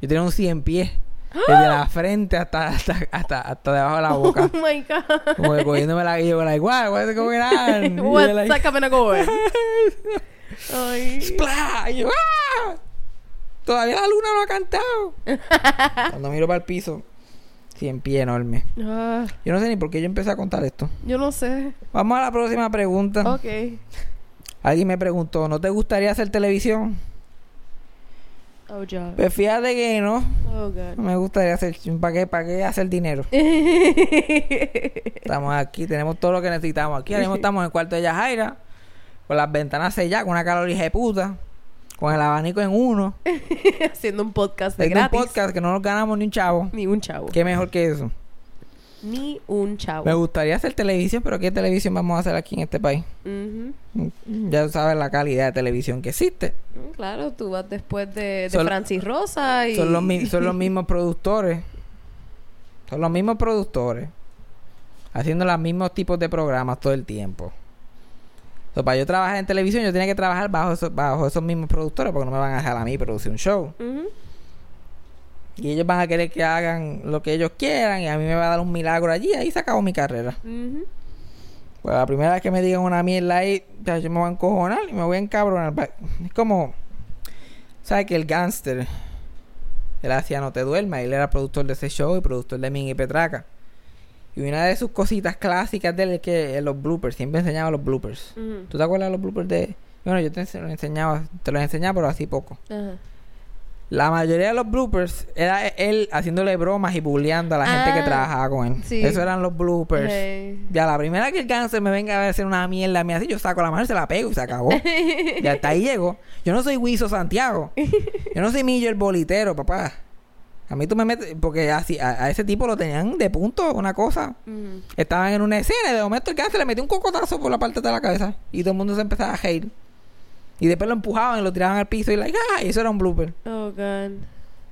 Yo tenía un 100 pies. Desde la frente hasta, hasta, hasta, hasta debajo de la boca. Oh my god. Como que cogiéndome la y yo, like, what, on? Y yo, What's like, that coming going? Ay. ¡Splah! Y yo, ¡ah! Todavía la luna no ha cantado. Cuando miro para el piso, 100 pies enorme. Ah, Yo no sé ni por qué yo empecé a contar esto. yo no sé. Vamos a la próxima pregunta. Ok. Alguien me preguntó, ¿no te gustaría hacer televisión? Oh, God. Pues fíjate que no. Oh, No God. me gustaría hacer... ¿Para qué, para qué hacer dinero? Estamos aquí, tenemos todo lo que necesitamos aquí. Ahora mismo estamos en el cuarto de Yajaira, con las ventanas selladas, con una calor hija de puta, con el abanico en uno. Haciendo un podcast de Tengo un gratis. podcast que no nos ganamos ni un chavo. Ni un chavo. ¿Qué mejor que eso? Ni un chavo. Me gustaría hacer televisión, pero ¿qué televisión vamos a hacer aquí en este país? Ujú. Ya sabes la calidad de televisión que existe. Mm, Claro, tú vas después de, de Son- Francis Rosa y... Son los, mi- son los mismos productores. Son los mismos productores. Haciendo los mismos tipos de programas todo el tiempo. So, para yo trabajar en televisión, yo tenía que trabajar bajo esos, bajo esos mismos productores porque no me van a dejar a mí producir un show. Y ellos van a querer que hagan lo que ellos quieran y a mí me va a dar un milagro allí. Ahí se acabó mi carrera. Pues la primera vez que me digan una mierda ahí, ya yo me voy a encojonar y me voy a encabronar. Pa- Es como, ¿sabes que el gangster? Él hacía No Te Duermas, él era productor de ese show y productor de Min y Petraca. Y una de sus cositas clásicas de él es que los bloopers, siempre enseñaba los bloopers. Ujú. ¿Tú te acuerdas de los bloopers de.? Bueno, yo te los enseñaba, te los enseñaba, pero así poco. La mayoría de los bloopers era él haciéndole bromas y bulleando a la gente Ah, que trabajaba con él. sí. Eso eran los bloopers. Hey. Ya la primera que el cáncer me venga a hacer una mierda a mí así, yo saco la mano y se la pego y se acabó. y hasta ahí llego. Yo no soy Wiso Santiago. Yo no soy Millo el bolitero, papá. A mí tú me metes, porque así, a, a ese tipo lo tenían de punto, una cosa. Estaban en una escena y de momento el cáncer le metió un cocotazo por la parte de la cabeza. Y todo el mundo se empezaba a reír. Y después lo empujaban y lo tiraban al piso y like, ¡ah! Y eso era un blooper. Oh, God.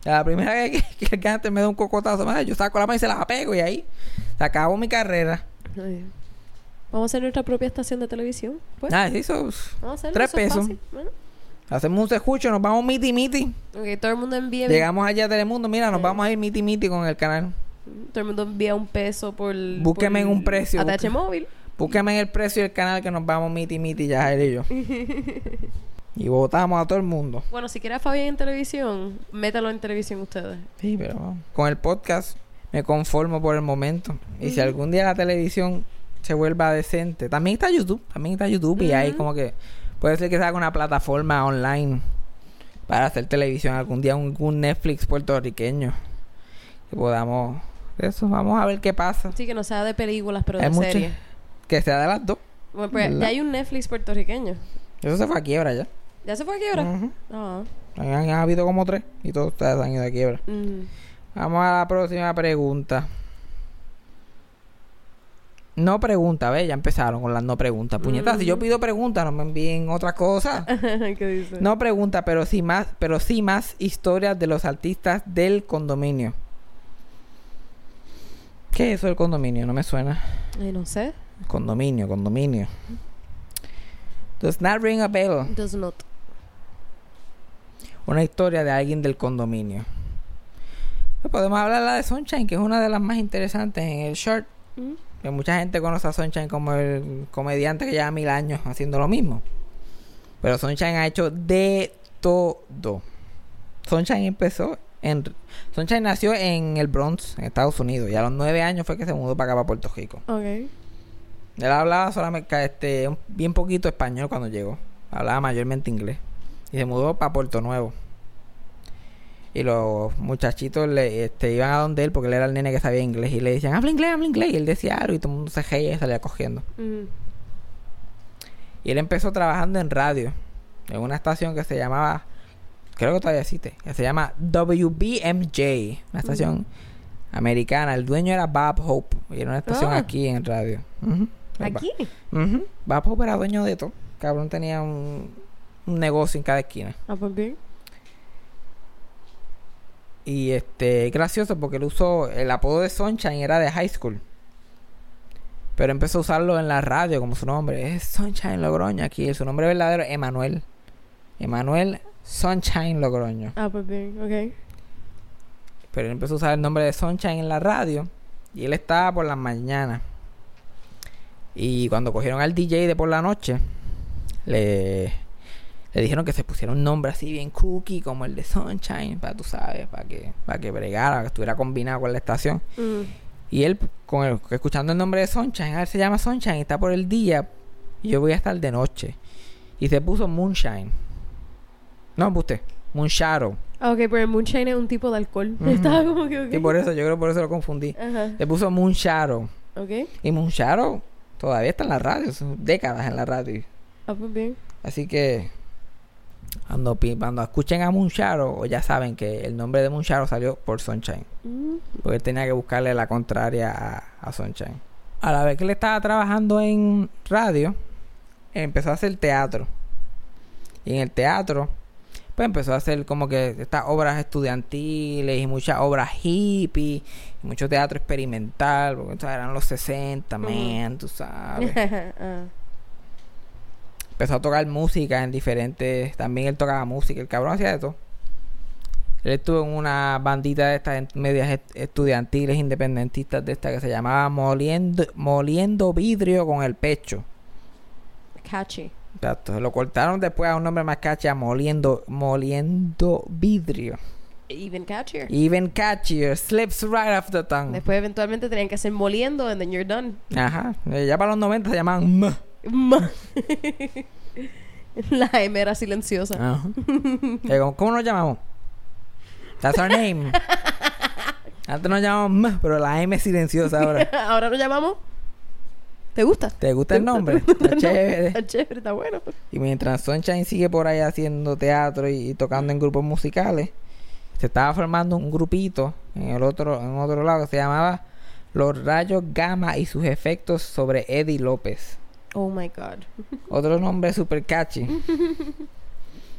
La primera vez que, que el cáncer me da un cocotazo, madre, yo saco la mano y se la pego y ahí se acabó mi carrera. Ay. Vamos a hacer nuestra propia estación de televisión. Pues. Nada, eso Vamos a hacerlo. tres eso es pesos. fácil. Bueno. Hacemos un escucho, nos vamos miti miti. Ok, todo el mundo envía... Llegamos allá a Telemundo, mira, nos vamos a ir miti miti con el canal. Todo el mundo envía un peso por... Búsqueme en un precio, busque- móvil. Búsqueme en el precio del canal que nos vamos miti miti, ya Jair y yo. y votamos a todo el mundo. Bueno, si quiere a Fabián en televisión, métalo en televisión ustedes. Sí, pero vamos. con el podcast me conformo por el momento. Y si algún día la televisión se vuelva decente, también está YouTube, también está YouTube y ahí como que puede ser que se haga una plataforma online para hacer televisión algún día, un, Netflix puertorriqueño que podamos eso, vamos a ver qué pasa. Sí, que no sea de películas, pero Hay de series. Que sea de las dos. Bueno, pues, ya hay un Netflix puertorriqueño. Eso se fue a quiebra ya. ¿Ya se fue a quiebra? Ujú. Ah. Han, han habido como tres y todos ustedes han ido a quiebra. Vamos a la próxima pregunta. No pregunta, ¿ves? Ya empezaron con las no preguntas. Puñetas, si yo pido preguntas, no me envíen otras cosas. ¿Qué dice? No pregunta, pero sí más, pero sí más historias de los artistas del condominio. ¿Qué es eso del condominio? No me suena. Ay, no sé. Condominio, condominio. Does not ring a bell. Does not. Una historia de alguien del condominio. Pues Podemos hablar de la de Sunshine, que es una de las más interesantes en el short. Mm. Que mucha gente conoce a Sunshine como el comediante que lleva mil años haciendo lo mismo. Pero Sunshine ha hecho de todo. Sunshine empezó en... Sunshine nació en el Bronx, en Estados Unidos. Y a los nueve años fue que se mudó para acá, para Puerto Rico. Ok. Él hablaba solamente este, un- bien poquito español cuando llegó. Hablaba mayormente inglés. Y se mudó para Puerto Nuevo. Y los muchachitos le, este, iban a donde él porque él era el nene que sabía inglés. Y le decían, habla inglés, habla inglés. Y él decía algo y todo el mundo se reía y salía cogiendo. Mm. Y él empezó trabajando en radio. En una estación que se llamaba... Creo que todavía existe. Que se llama WBMJ. Una estación americana. El dueño era Bob Hope. Y era una estación Ah. aquí en radio. Aquí. Ujú. Bob Hope era dueño de todo. Cabrón tenía un, un negocio en cada esquina. Ah, pues bien. Y este, es gracioso porque él usó el apodo de Sunshine era de high school. Pero empezó a usarlo en la radio como su nombre. Es Sunshine Logroño aquí. Su nombre verdadero es Emanuel. Emanuel Sunshine Logroño. Ah, pues bien. Ok. Pero él empezó a usar el nombre de Sunshine en la radio. Y él estaba por las mañanas. Y cuando cogieron al DJ de por la noche, le, le dijeron que se pusiera un nombre así bien cookie, como el de Sunshine, para tú sabes, para que, para que bregara, que estuviera combinado con la estación. Mm. Y él, con el- escuchando el nombre de Sunshine, a él se llama Sunshine, está por el día, y yo voy a estar de noche. Y se puso Moonshine. No, usted, Moonshadow. Ah, ok, pero el moonshine es un tipo de alcohol. Ujú. Estaba como que, ok. Y por eso, yo creo que por eso lo confundí. Ajá. Le puso Moonshadow. Ok. Y Moonshadow todavía está en la radio, son décadas en la radio. Ah, pues bien. Así que cuando, cuando escuchen a Moonshadow, ya saben que el nombre de Moonshadow salió por Sunshine. Mm. Porque él tenía que buscarle la contraria a, a Sunshine. A la vez que él estaba trabajando en radio, empezó a hacer teatro. Y en el teatro, pues empezó a hacer como que estas obras estudiantiles y muchas obras hippie, y mucho teatro experimental, porque eran los 60, Ujú. man, tú sabes. Empezó a tocar música en diferentes. También él tocaba música. El cabrón hacía de todo. Él estuvo en una bandita de estas medias est- estudiantiles independentistas de esta que se llamaba Moliendo, Moliendo Vidrio con el Pecho. Catchy. Exacto. Lo cortaron después a un nombre más cacha, Moliendo, Moliendo Vidrio. Even catchier. Even catchier, slips right off the tongue. Después eventualmente tenían que hacer moliendo and then you're done. Ajá. Eh, Ya para los 90 se llamaban M. La M era silenciosa. Ajá. Eh, ¿Cómo, cómo nos llamamos? That's our name. Antes nos llamamos M, pero la M es silenciosa ahora. Ahora nos llamamos. ¿Te gusta? ¿Te gusta el nombre? Está chévere. Está chévere, está bueno. Y mientras Sunshine sigue por ahí haciendo teatro y, y tocando en grupos musicales, se estaba formando un grupito en el otro, en otro lado que se llamaba Los Rayos Gamma y sus efectos sobre Eddie López. Oh my god. Otro nombre super catchy.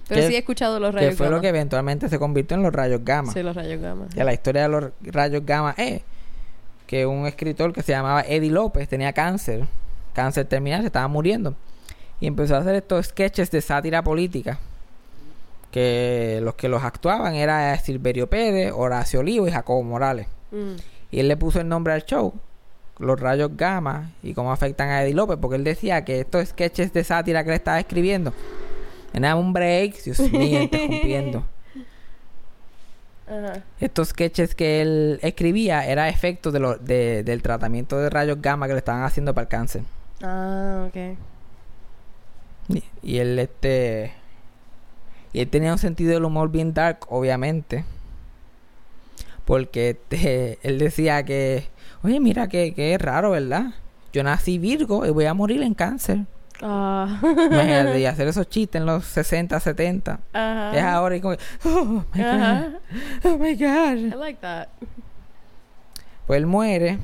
Pero ¿Qué- sí he escuchado los rayos que fue gamma. lo que eventualmente se convirtió en los Rayos Gamma. Sí, los rayos gamma. Que la historia de los rayos gamma es que un escritor que se llamaba Eddie López tenía cáncer, cáncer terminal, se estaba muriendo. Y empezó a hacer estos sketches de sátira política. Que los que los actuaban era Silverio Pérez, Horacio Olivo y Jacobo Morales. Mm. Y él le puso el nombre al show, los rayos gamma, y cómo afectan a Eddie López, porque él decía que estos sketches de sátira que él estaba escribiendo, era un break, Dios mío, interrumpiendo. Ajá. Estos sketches que él escribía era efecto de lo, de- del tratamiento de rayos gamma que le estaban haciendo para el cáncer. Ah, ok. Y, y él este y él tenía un sentido del humor bien dark, obviamente. Porque este, él decía que, oye, mira que, que es raro, ¿verdad? Yo nací Virgo y voy a morir en cáncer. Ah. Imagínate, y hacer esos chistes en los 60, 70. Ajá. Es ahora y como, que, oh my Ajá. god, oh my god. I like that. Pues él muere.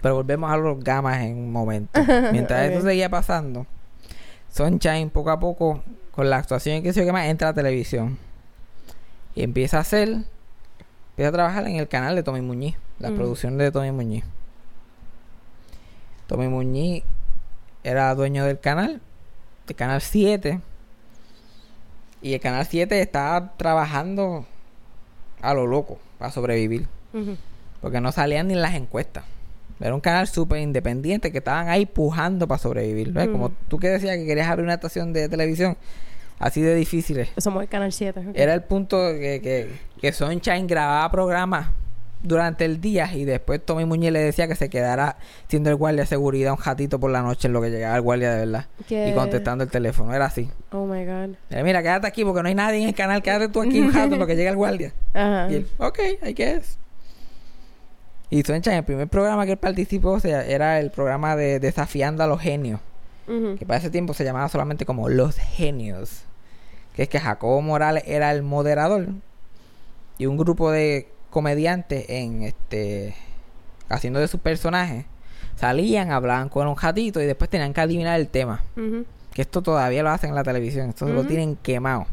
Pero volvemos a los gamas en un momento. Mientras Ok. eso seguía pasando, Sunshine poco a poco, con la actuación que se más, entra a la televisión. Y empieza a hacer, empieza a trabajar en el canal de Tommy Muñiz, la Mm. producción de Tommy Muñiz. Tommy Muñiz era dueño del canal, del canal 7. Y el canal 7 estaba trabajando a lo loco para sobrevivir. Porque no salían ni en las encuestas. Era un canal súper independiente que estaban ahí pujando para sobrevivir. ¿ves? Como tú que decías que querías abrir una estación de televisión, así de difíciles. Somos el canal 7. ok. Era el punto que, que, que Sunshine grababa programas durante el día y después Tommy Muñiz le decía que se quedara siendo el guardia de seguridad un ratito por la noche en lo que llegaba el guardia de verdad. Y contestando el teléfono. Era así. Oh my god. Era, Mira, quédate aquí porque no hay nadie en el canal. Quédate tú aquí un rato en lo que llega el guardia. Ajá. Y él, ok, I guess. Y Sunshine, el primer programa que él participó o sea, era el programa de Desafiando a los Genios. Que para ese tiempo se llamaba solamente como Los Genios. Que es que Jacobo Morales era el moderador. Y un grupo de comediantes en este. haciendo de sus personajes. Salían, hablaban con un gatito y después tenían que adivinar el tema. Que esto todavía lo hacen en la televisión. Esto lo tienen quemado.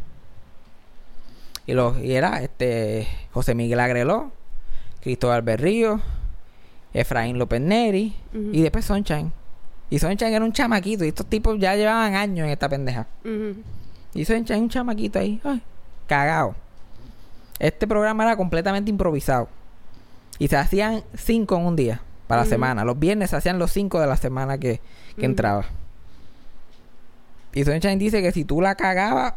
Y, los, y era este José Miguel Agreló, Cristóbal Berrío, Efraín López Neri y después Sunshine. Y Sunshine era un chamaquito y estos tipos ya llevaban años en esta pendeja. Y Sunshine un chamaquito ahí, ay, cagado. Este programa era completamente improvisado. Y se hacían cinco en un día para la semana. Los viernes se hacían los cinco de la semana que, que entraba. Y Sunshine dice que si tú la cagabas,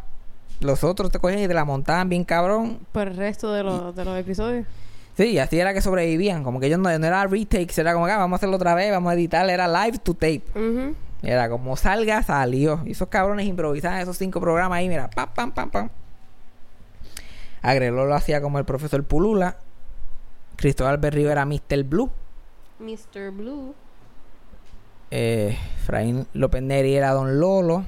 los otros te cogían y te la montaban bien cabrón. Por el resto de los, de los episodios. Sí, y así era que sobrevivían. Como que ellos no, no era retakes, era como que "Ah, vamos a hacerlo otra vez, vamos a editar, era live to tape. Era como salga, salió. Y esos cabrones improvisaban esos cinco programas ahí, mira, pam, pam, pam, pam. Agreló lo hacía como el profesor Pulula. Cristóbal Berrío era Mr. Blue. Mr. Blue. Eh, Fraín López Neri era Don Lolo.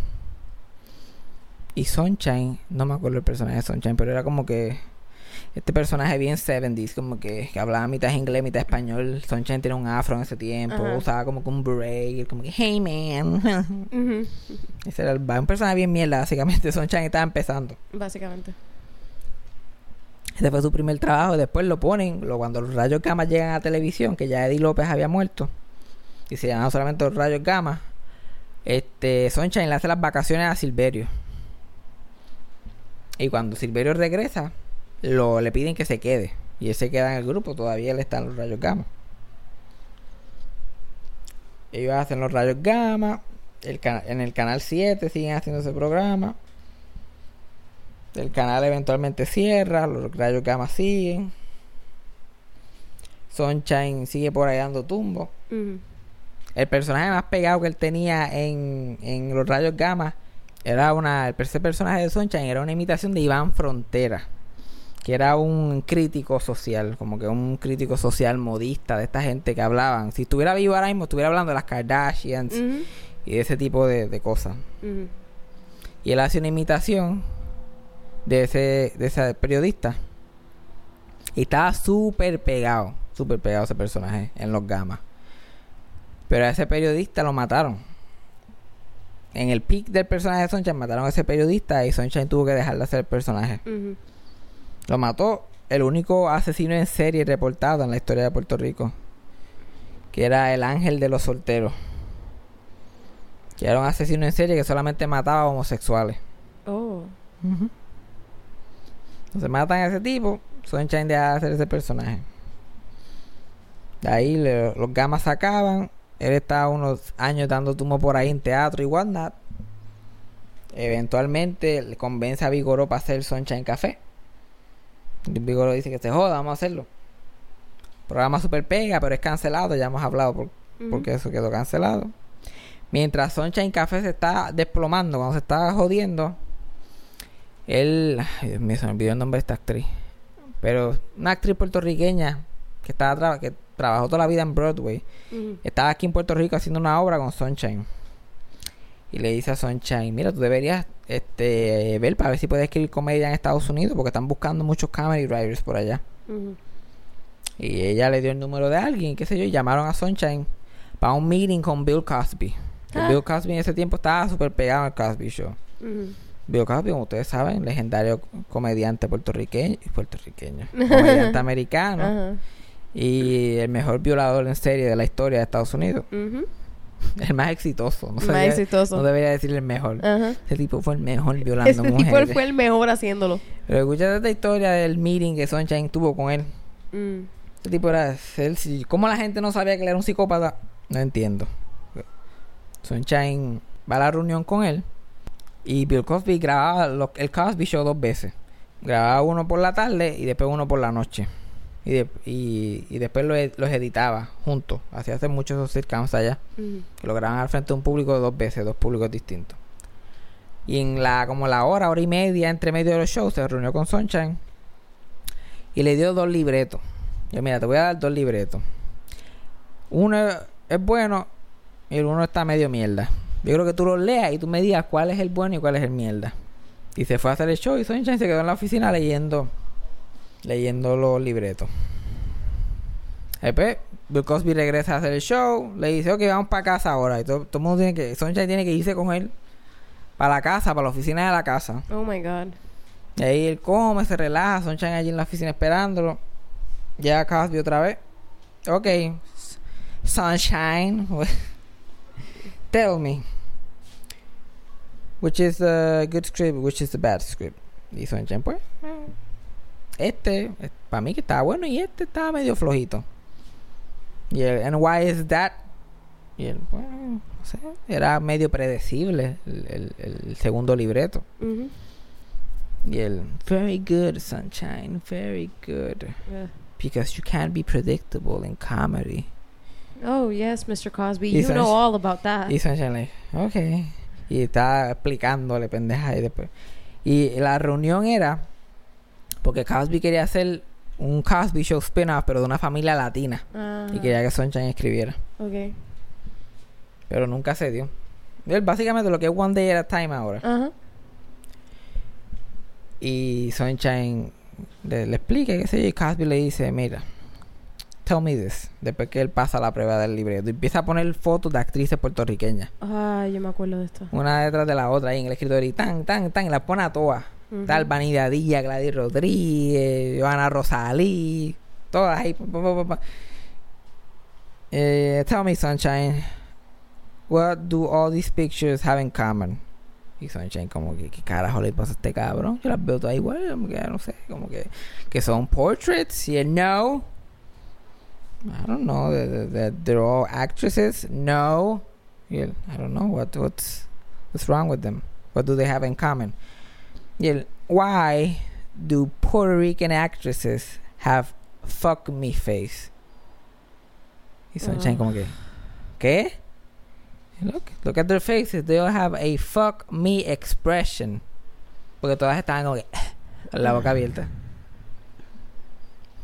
Y Sunshine, no me acuerdo el personaje de Sunshine, pero era como que este personaje bien 70s, como que, que hablaba mitad inglés, mitad español. Sunshine tenía un afro en ese tiempo, Ajá. usaba como que un él como que, hey man. Ese era el, un personaje bien mierda, básicamente. Sunshine estaba empezando. Básicamente. Ese fue su primer trabajo. Después lo ponen, lo, cuando los rayos gamma llegan a televisión, que ya Eddie López había muerto. Y se llamaban solamente los rayos gamma. Este, Sunshine le hace las vacaciones a Silverio. Y cuando Silverio regresa, lo, le piden que se quede. Y él se queda en el grupo, todavía él está en los rayos gamma. Ellos hacen los rayos gamma. El en el canal 7 siguen haciendo ese programa. El canal eventualmente cierra, los rayos gamma siguen. Sunshine sigue por ahí dando tumbo. El personaje más pegado que él tenía en, en los rayos gamma era una. El ese personaje de Sunshine era una imitación de Iván Frontera, que era un crítico social, como que un crítico social modista de esta gente que hablaban. Si estuviera vivo ahora mismo, estuviera hablando de las Kardashians y de ese tipo de, de cosas. Y él hace una imitación de ese, de ese periodista. Y estaba súper pegado, súper pegado ese personaje en los gamas. Pero a ese periodista lo mataron. En el pic del personaje de Sunshine mataron a ese periodista y Sunshine tuvo que dejar de hacer el personaje. Lo mató el único asesino en serie reportado en la historia de Puerto Rico. Que era el ángel de los solteros. Que era un asesino en serie que solamente mataba a homosexuales. Oh. Entonces matan a ese tipo, Sunshine deja de hacer ese personaje. De ahí le- los gamas se acaban. Él estaba unos años dando tumo por ahí en teatro y whatnot. Eventualmente le convence a Vigoró para hacer Sunshine Café. Y Vigoró dice que se joda, vamos a hacerlo. Programa super pega, pero es cancelado. Ya hemos hablado por, porque eso quedó cancelado. Mientras Sunshine Café se está desplomando, cuando se está jodiendo, él. Dios mío, se me olvidó el nombre de esta actriz. Pero una actriz puertorriqueña que, estaba tra- que trabajó toda la vida en Broadway. Estaba aquí en Puerto Rico haciendo una obra con Sunshine. Y le dice a Sunshine, mira, tú deberías este, ver para ver si puedes escribir comedia en Estados Unidos porque están buscando muchos comedy writers por allá. Y ella le dio el número de alguien, qué sé yo, y llamaron a Sunshine para un meeting con Bill Cosby. Ah. Bill Cosby en ese tiempo estaba súper pegado al Cosby Show. Bill Cosby, como ustedes saben, legendario comediante puertorriqueño, puertorriqueño, comediante americano y el mejor violador en serie de la historia de Estados Unidos. El más exitoso. No, Más exitoso. no debería decir el mejor. Ese tipo fue el mejor violando Ese tipo mujeres. fue el mejor haciéndolo. Pero escucha esta historia del meeting que Sunshine tuvo con él. Mm. Este tipo era él. ¿Cómo la gente no sabía que él era un psicópata? No entiendo. Sunshine va a la reunión con él y Bill Cosby grababa lo- el Cosby Show dos veces. Grababa uno por la tarde y después uno por la noche. Y, de- y, y después e- los editaba juntos. Hacía hace muchos esos sitcoms allá. Que lo grababan al frente de un público dos veces, dos públicos distintos. Y en la como la hora, hora y media entre medio de los shows se reunió con Sunshine y le dio dos libretos. Yo, mira, te voy a dar dos libretos. Uno es bueno y el uno está medio mierda. Yo creo que tú los leas y tú me digas cuál es el bueno y cuál es el mierda. Y se fue a hacer el show y Sunshine se quedó en la oficina leyendo leyendo los libretos. Después, Bill Cosby regresa a hacer el show, le dice, ok, vamos para casa ahora. Y todo, todo el mundo tiene que, Sunshine tiene que irse con él para la casa, para la oficina de la casa. Oh my God. Y ahí él come, se relaja, Sunshine allí en la oficina esperándolo. Llega Cosby otra vez. Ok, Sunshine, tell me. Which is the good script, which is the bad script. Y Sunshine, pues, eh, este, para mí que estaba bueno y este estaba medio flojito. Y él, and why is that? Y él, bueno, no sé, era medio predecible el, el- el segundo libreto. Y él, very good, Sunshine, very good. Yeah. Because you can't be predictable in comedy. Oh, yes, Mr. Cosby. Y You know all about that. Y Sunshine, like, ok. Y está explicándole pendeja y después. Y la reunión era porque Cosby quería hacer un Cosby Show spin-off, pero de una familia latina. Ah, Y quería que Sunshine escribiera. ok. Pero nunca se dio. Él básicamente lo que es One Day at a Time ahora. Ajá. Y Sunshine le, le explica, qué sé yo, y Cosby le dice, mira, tell me this. Después que él pasa la prueba del libreto. Empieza a poner fotos de actrices puertorriqueñas. Ah, yo me acuerdo de esto. Una detrás de la otra ahí en el escritorio. Y tan, tan, tan. Y las pone a todas. Ujú. Tal Vanidad Díaz, Gladys Rodríguez, Joana Rosalí. Todas ahí. pa, pa, pa. Eh, tell me, Sunshine. What do all these pictures have in common? Y Sunshine como que, ¿qué carajo le pasa a este cabrón? Yo las veo todas igual, como que, no sé, como que, que son portraits. Y él, no. I don't know, that, that- they're all actresses. No. I don't know, what, what's, what's wrong with them? What do they have in common? Y él, why do Puerto Rican actresses have fuck me face? Y Sunshine Ah. como que, ¿qué? Look, look at their faces. They all have a fuck me expression. Porque todas estaban como que la boca abierta.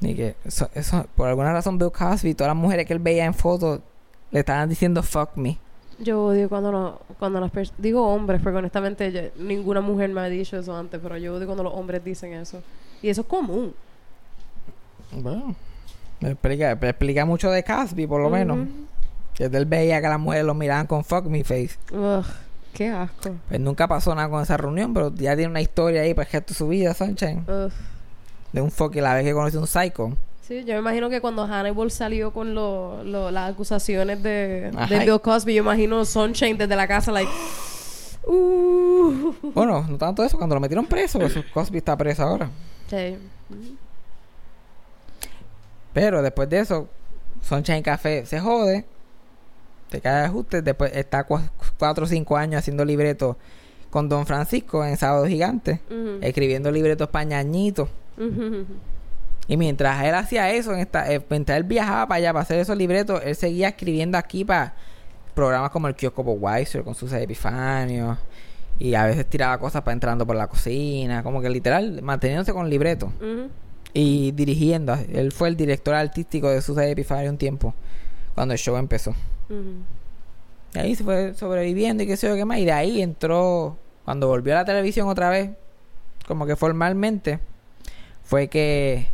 Y que eso, eso, por alguna razón Bill Cosby, todas las mujeres que él veía en fotos le estaban diciendo fuck me. Yo odio cuando, no, cuando las personas... Digo hombres, porque honestamente yo- ninguna mujer me ha dicho eso antes, pero yo odio cuando los hombres dicen eso. Y eso es común. Bueno, me explica, me explica mucho de Cosby, por lo menos. Que él veía que las mujeres lo miraban con fuck me face. Ugh, qué asco. Pues nunca pasó nada con esa reunión, pero ya tiene una historia ahí para que tu su vida, Sunshine. Ugh. De un fuck y la vez que conoció un psycho. Sí, yo me imagino que cuando Hannibal salió con lo, lo- las acusaciones de, de Bill Cosby, yo imagino Sunshine desde la casa, like... Uh. Bueno, no tanto eso, cuando lo metieron preso, pues Cosby está preso ahora. Sí. Pero después de eso, Sunshine Café se jode, te cae de ajuste, después está cua- cuatro o cinco años haciendo libretos con Don Francisco en Sábado Gigante, escribiendo libretos pañañitos. Ujú. Y mientras él hacía eso, en esta, eh, mientras él viajaba para allá para hacer esos libretos, él seguía escribiendo aquí para programas como el Kiosco Weiser con Susa Epifanio. Y a veces tiraba cosas para entrando por la cocina, como que literal, manteniéndose con libretos. Ujú. Y dirigiendo. Él fue el director artístico de Susa Epifanio un tiempo, cuando el show empezó. Y ahí se fue sobreviviendo y qué sé yo qué más. Y de ahí entró, cuando volvió a la televisión otra vez, como que formalmente, fue que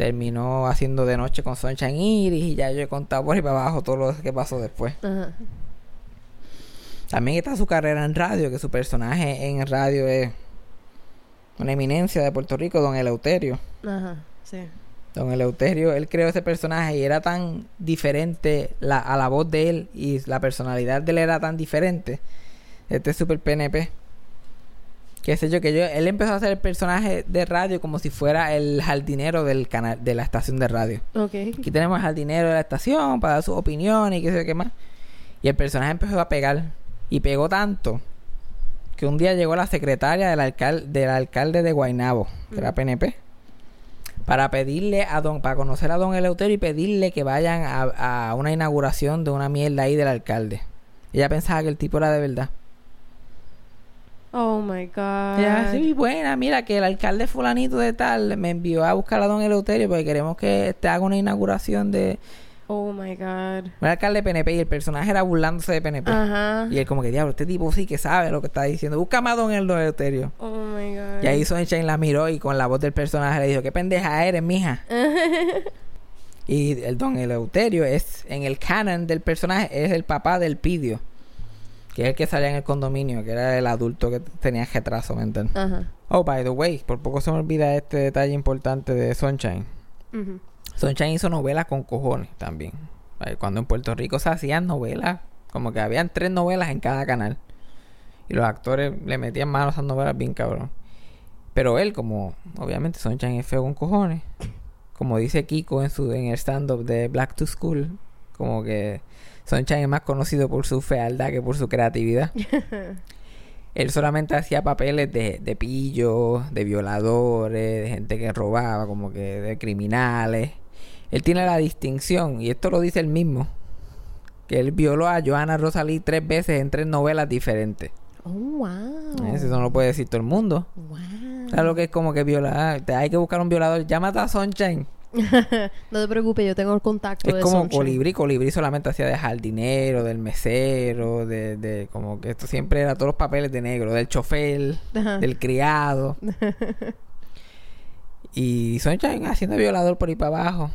terminó haciendo de noche con Sunshine Iris y ya yo he contado por ahí para abajo todo lo que pasó después. Ajá. También está su carrera en radio, que su personaje en radio es una eminencia de Puerto Rico, Don Eleuterio. Ajá. Sí. Don Eleuterio, él creó ese personaje y era tan diferente la- a la voz de él y la personalidad de él era tan diferente. Este super PNP. Qué sé yo, que yo, él empezó a hacer el personaje de radio como si fuera el jardinero del canal, de la estación de radio. Aquí tenemos al jardinero de la estación para dar sus opiniones y qué sé yo qué más. Y el personaje empezó a pegar. Y pegó tanto que un día llegó la secretaria del, alcal- del alcalde de Guaynabo, que era PNP, para pedirle a don, para conocer a don Eleuterio y pedirle que vayan a, a una inauguración de una mierda ahí del alcalde. Ella pensaba que el tipo era de verdad. Oh my God. Ya, sí, buena, mira que el alcalde fulanito de tal me envió a buscar a don Eleuterio porque queremos que te haga una inauguración de Oh my God. un alcalde PNP y el personaje era burlándose de PNP. Ajá. Y él como que, diablo, este tipo sí que sabe lo que está diciendo. Búscame a don Eleuterio. Oh my God. Y ahí Sunshine la miró y con la voz del personaje le dijo, qué pendeja eres, mija. y el don Eleuterio es, en el canon del personaje, es el papá del Pidio. Que es el que salía en el condominio, que era el adulto que tenía retraso mental. Ajá. Oh, by the way, por poco se me olvida este detalle importante de Sunshine. Ujú. Sunshine hizo novelas con cojones también. Eh, Cuando en Puerto Rico se hacían novelas, como que habían tres novelas en cada canal. Y los actores le metían mano a esas novelas bien cabrón. Pero él, como obviamente Sunshine es feo con cojones, como dice Kiko en su en el stand-up de Black to School, como que Sunshine es más conocido por su fealdad que por su creatividad. Él solamente hacía papeles de, de pillos, de violadores, de gente que robaba, como que de criminales. Él tiene la distinción, y esto lo dice él mismo, que él violó a Johanna Rosalí tres veces en tres novelas diferentes. Oh, wow. Eso no lo puede decir todo el mundo. Wow. ¿Sabes lo que es como que violar? Te hay que buscar un violador. Llámate a Sunshine. no te preocupes, yo tengo el contacto Es de como Sunshine. Colibrí. Colibrí solamente hacía de jardinero, del mesero, de, de como que esto siempre era todos los papeles de negro, del chofer, Ajá. del criado. y Sunshine haciendo violador por ahí para abajo.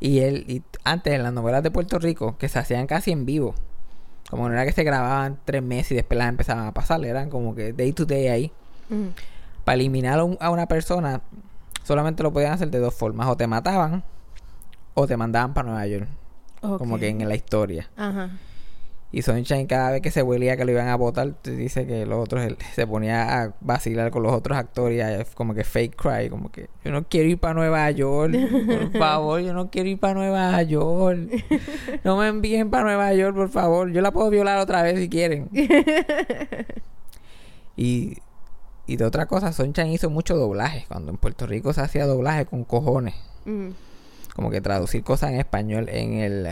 Y él, y antes en las novelas de Puerto Rico, que se hacían casi en vivo. Como no era que se grababan tres meses y después las empezaban a pasar, eran como que day to day ahí. Para eliminar a, un- a una persona, solamente lo podían hacer de dos formas: o te mataban o te mandaban para Nueva York. Como que en la historia. Ajá. Y Sunshine cada vez que se huelía que lo iban a votar, te dice que los otros él se ponía a vacilar con los otros actores como que fake cry, como que yo no quiero ir para Nueva York, por favor, yo no quiero ir para Nueva York. No me envíen para Nueva York, por favor. Yo la puedo violar otra vez si quieren. y y de otra cosa, Sunshine hizo mucho doblaje. Cuando en Puerto Rico se hacía doblaje con cojones. Como que traducir cosas en español en el...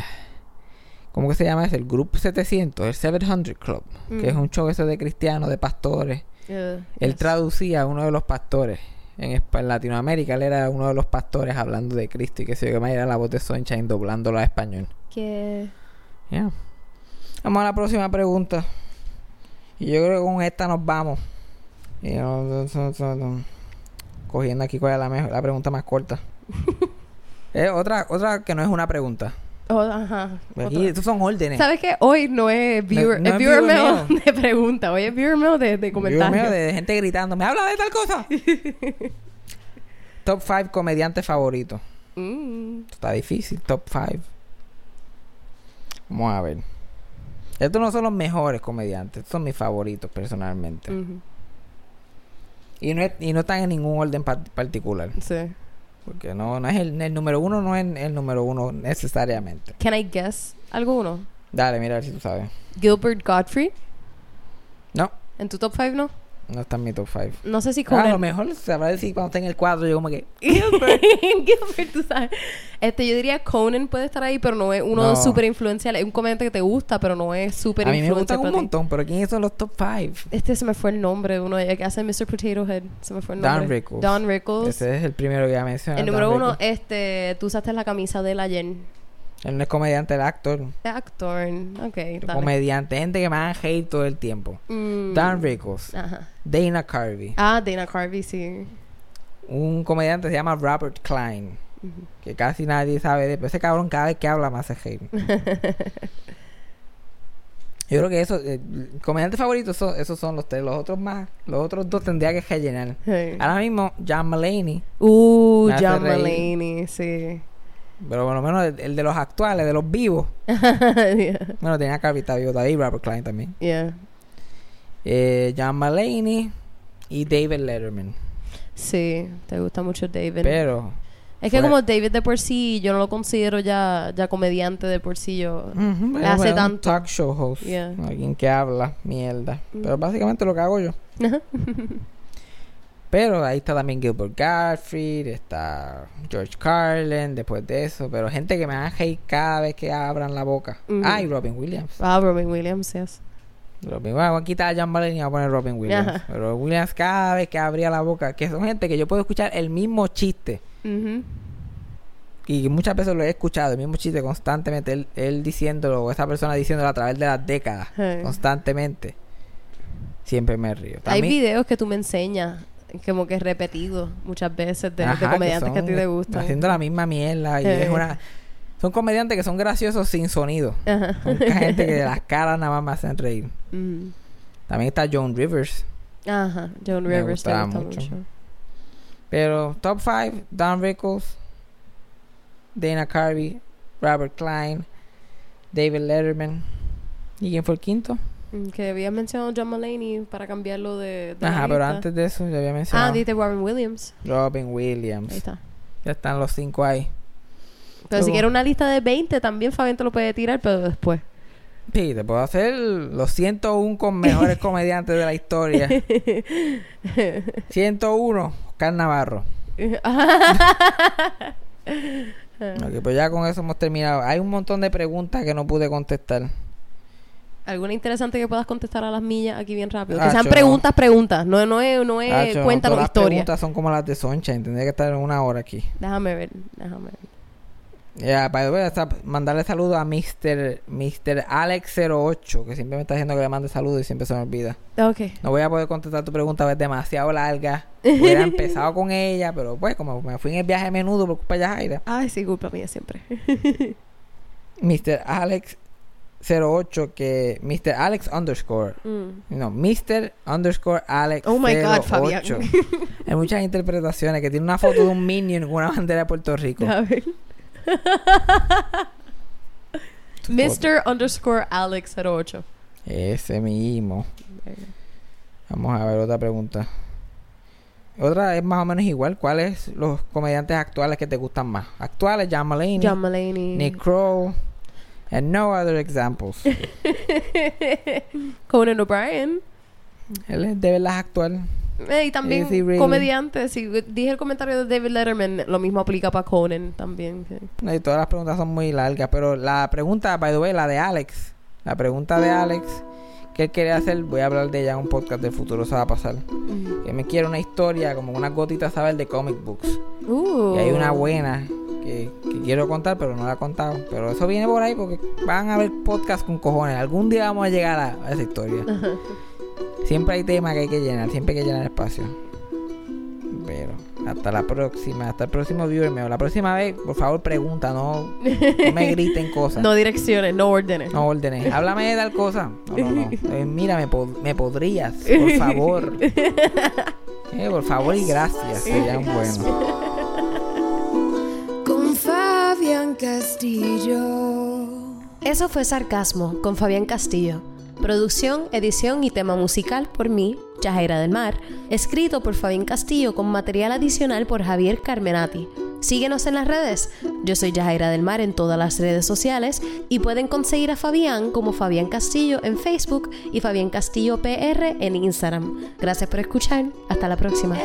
¿Cómo que se llama? Es el Group 700, el 700 Club. Que es un show ese de cristianos, de pastores. Uh, Él yes. traducía a uno de los pastores. En, Latinoamérica él era uno de los pastores hablando de Cristo y que se yo qué más era la voz de Sunshine doblándolo a español. Que... Ya. Vamos a la próxima pregunta. Y yo creo que con esta nos vamos. Y. Cogiendo aquí cuál es la, mejor, la pregunta más corta. Eh, otra, otra que no es una pregunta. Oh, ajá. Aquí, Otra. estos son órdenes. ¿Sabes qué? Hoy no es viewer, No- no es viewer viewer mail de pregunta. Hoy es viewer mail de, de comentarios. mío, de gente gritando, me habla de tal cosa. Top 5 comediantes favoritos. Mm. Está difícil, top 5. Vamos a ver. Estos no son los mejores comediantes, estos son mis favoritos personalmente. Ujú. Y, no es- y no están en ningún orden pa- particular. Sí. Porque no, no es el, el número uno, no es el número uno necesariamente. Can I guess alguno? Dale, mira a ver si tú sabes. Gilbert Godfrey. No, ¿En tu top 5 no? No está en mi top 5. No sé si Ah, a lo mejor sabrá decir cuando esté en el cuadro, yo como que... Gilbert. Gilbert, tú sabes. Este, yo diría Conan puede estar ahí, pero no es uno No. súper influencial. Es un comediante que te gusta, pero no es súper A mí me influencial gustan un montón, pero ¿quiénes son los top 5? Este se me fue el nombre de uno de que hace Mr. Potato Head. Se me fue el Don nombre. Rickles. Don Rickles. Ese es el primero que ya mencioné. el número uno, este, tú usaste la camisa de él ayer. Él no es comediante, él es actor. Actor. Ok, dale. Comediante, gente que me dan hate todo el tiempo. Mm, Dan Rickles, Ajá. Dana Carvey. Ah, Dana Carvey, sí. Un comediante se llama Robert Klein. Que casi nadie sabe de pero ese cabrón cada vez que habla me hace hate. Yo creo que eso, eh, comediantes favoritos, son- esos son los tres. Los otros más, los otros dos tendría que rellenar. Ahora mismo, John Mulaney, Uh, John. Mulaney, sí. Pero por lo menos el, el de los actuales, de los vivos. yeah. Bueno, tenía está vivo, David Robert Klein también. yeah. Eh, John Mulaney y David Letterman. Sí, te gusta mucho David. Pero, es que como David de por sí, yo no lo considero ya, ya comediante de por sí. Yo, Le hace bueno, un tanto. talk show host. Yeah. Alguien que habla mierda. Mm. Pero básicamente lo que hago yo. Pero ahí está también Gilbert Gottfried, está George Carlin, después de eso. Pero gente que me da hate cada vez que abran la boca. Ujú. Ah, y Robin Williams. ah, Robin Williams, yes. Robin, bueno, voy a quitar a John Mulaney y voy a poner Robin Williams. Ajá. Pero Robin Williams cada vez que abría la boca, que son gente que yo puedo escuchar el mismo chiste. Y muchas veces lo he escuchado, el mismo chiste constantemente, él, él diciéndolo, o esa persona diciéndolo a través de las décadas, constantemente. Siempre me río. Hay videos que tú me enseñas, como que repetidos muchas veces, de, de Ajá, comediantes que, a ti te gustan. Haciendo la misma mierda. Y Eh. es una, son comediantes que son graciosos sin sonido. Ajá. Son gente que de las caras nada más me hacen reír. Mm. También está Joan Rivers. Ajá, Joan Me Rivers gustaba gusta mucho. mucho. Pero top 5, Don Rickles, Dana Carvey, Robert Klein, David Letterman. ¿Y quién fue el quinto? Mm, Que habías mencionado John Mulaney para cambiarlo de, Ajá, pero antes de eso ya había Ah, mencionado dijiste Robin Williams. Robin Ahí Williams. está. Ya están los cinco ahí. Pero si quieres una lista de 20, también Fabián te lo puede tirar, pero después. Sí, te puedo hacer los 101 con mejores comediantes de la historia. 101, Oscar Navarro. Ok, pues ya con eso hemos terminado. Hay un montón de preguntas que no pude contestar. ¿Alguna interesante que puedas contestar a las millas aquí bien rápido? Ah, que sean preguntas, preguntas. No, no es, no es Hacho, cuéntanos todas las historia. preguntas son como las de Sunshine. Tendría que estar una hora aquí. Déjame ver, déjame ver. Ya, way, hasta mandarle saludos a Mr. Mr. Alex08, que siempre me está diciendo que le mande saludos y siempre se me olvida. Ok. No voy a poder contestar tu pregunta, es demasiado larga. Hubiera empezado con ella, pero pues como me fui en el viaje a menudo por culpa de Jaira. Ay, sí, culpa mía siempre. Mr. Alex 08 que Mr. Alex underscore Mm. no Mr. underscore Alex Oh my God, 08. Fabián. hay muchas interpretaciones que tiene una foto de un minion con una bandera de Puerto Rico A ver. Mr. underscore Alex 08. ese mismo vamos a ver otra pregunta otra es más o menos igual ¿cuáles los comediantes actuales que te gustan más? actuales John Mulaney John Mulaney. Nick Kroll and no other examples Conan O'Brien. él es de verdad actual Eh, y también really? comediante. Si dije el comentario de David Letterman, lo mismo aplica para Conan también. sí. No, y todas las preguntas son muy largas, pero la pregunta, by the way, la de Alex, la pregunta de Alex que él quería hacer, voy a hablar de ella en un podcast del futuro, se va a pasar. Mm. Que me quiere una historia, como unas gotitas, ¿sabes? De comic books. Uh. Y hay una buena que, que quiero contar, pero no la he contado. Pero eso viene por ahí porque van a haber podcast con cojones. Algún día vamos a llegar a, a esa historia. Siempre hay temas que hay que llenar, siempre hay que llenar espacio. Pero hasta la próxima, hasta el próximo viewer mío. La próxima vez, por favor, pregunta, no, no me griten cosas. No direcciones, no órdenes. No ordenes. Háblame de tal cosa. No, no, no. Eh, mira, me, pod- me podrías, por favor. Eh, por favor y gracias. Serían buenos. Con Fabián Castillo. Eso fue Sarcasmo con Fabián Castillo. Producción, edición y tema musical por mí, Yajaira del Mar. Escrito por Fabián Castillo con material adicional por Javier Carmenati. Síguenos en las redes. Yo soy Yajaira del Mar en todas las redes sociales y pueden conseguir a Fabián como Fabián Castillo en Facebook y Fabián Castillo PR en Instagram. Gracias por escuchar. Hasta la próxima.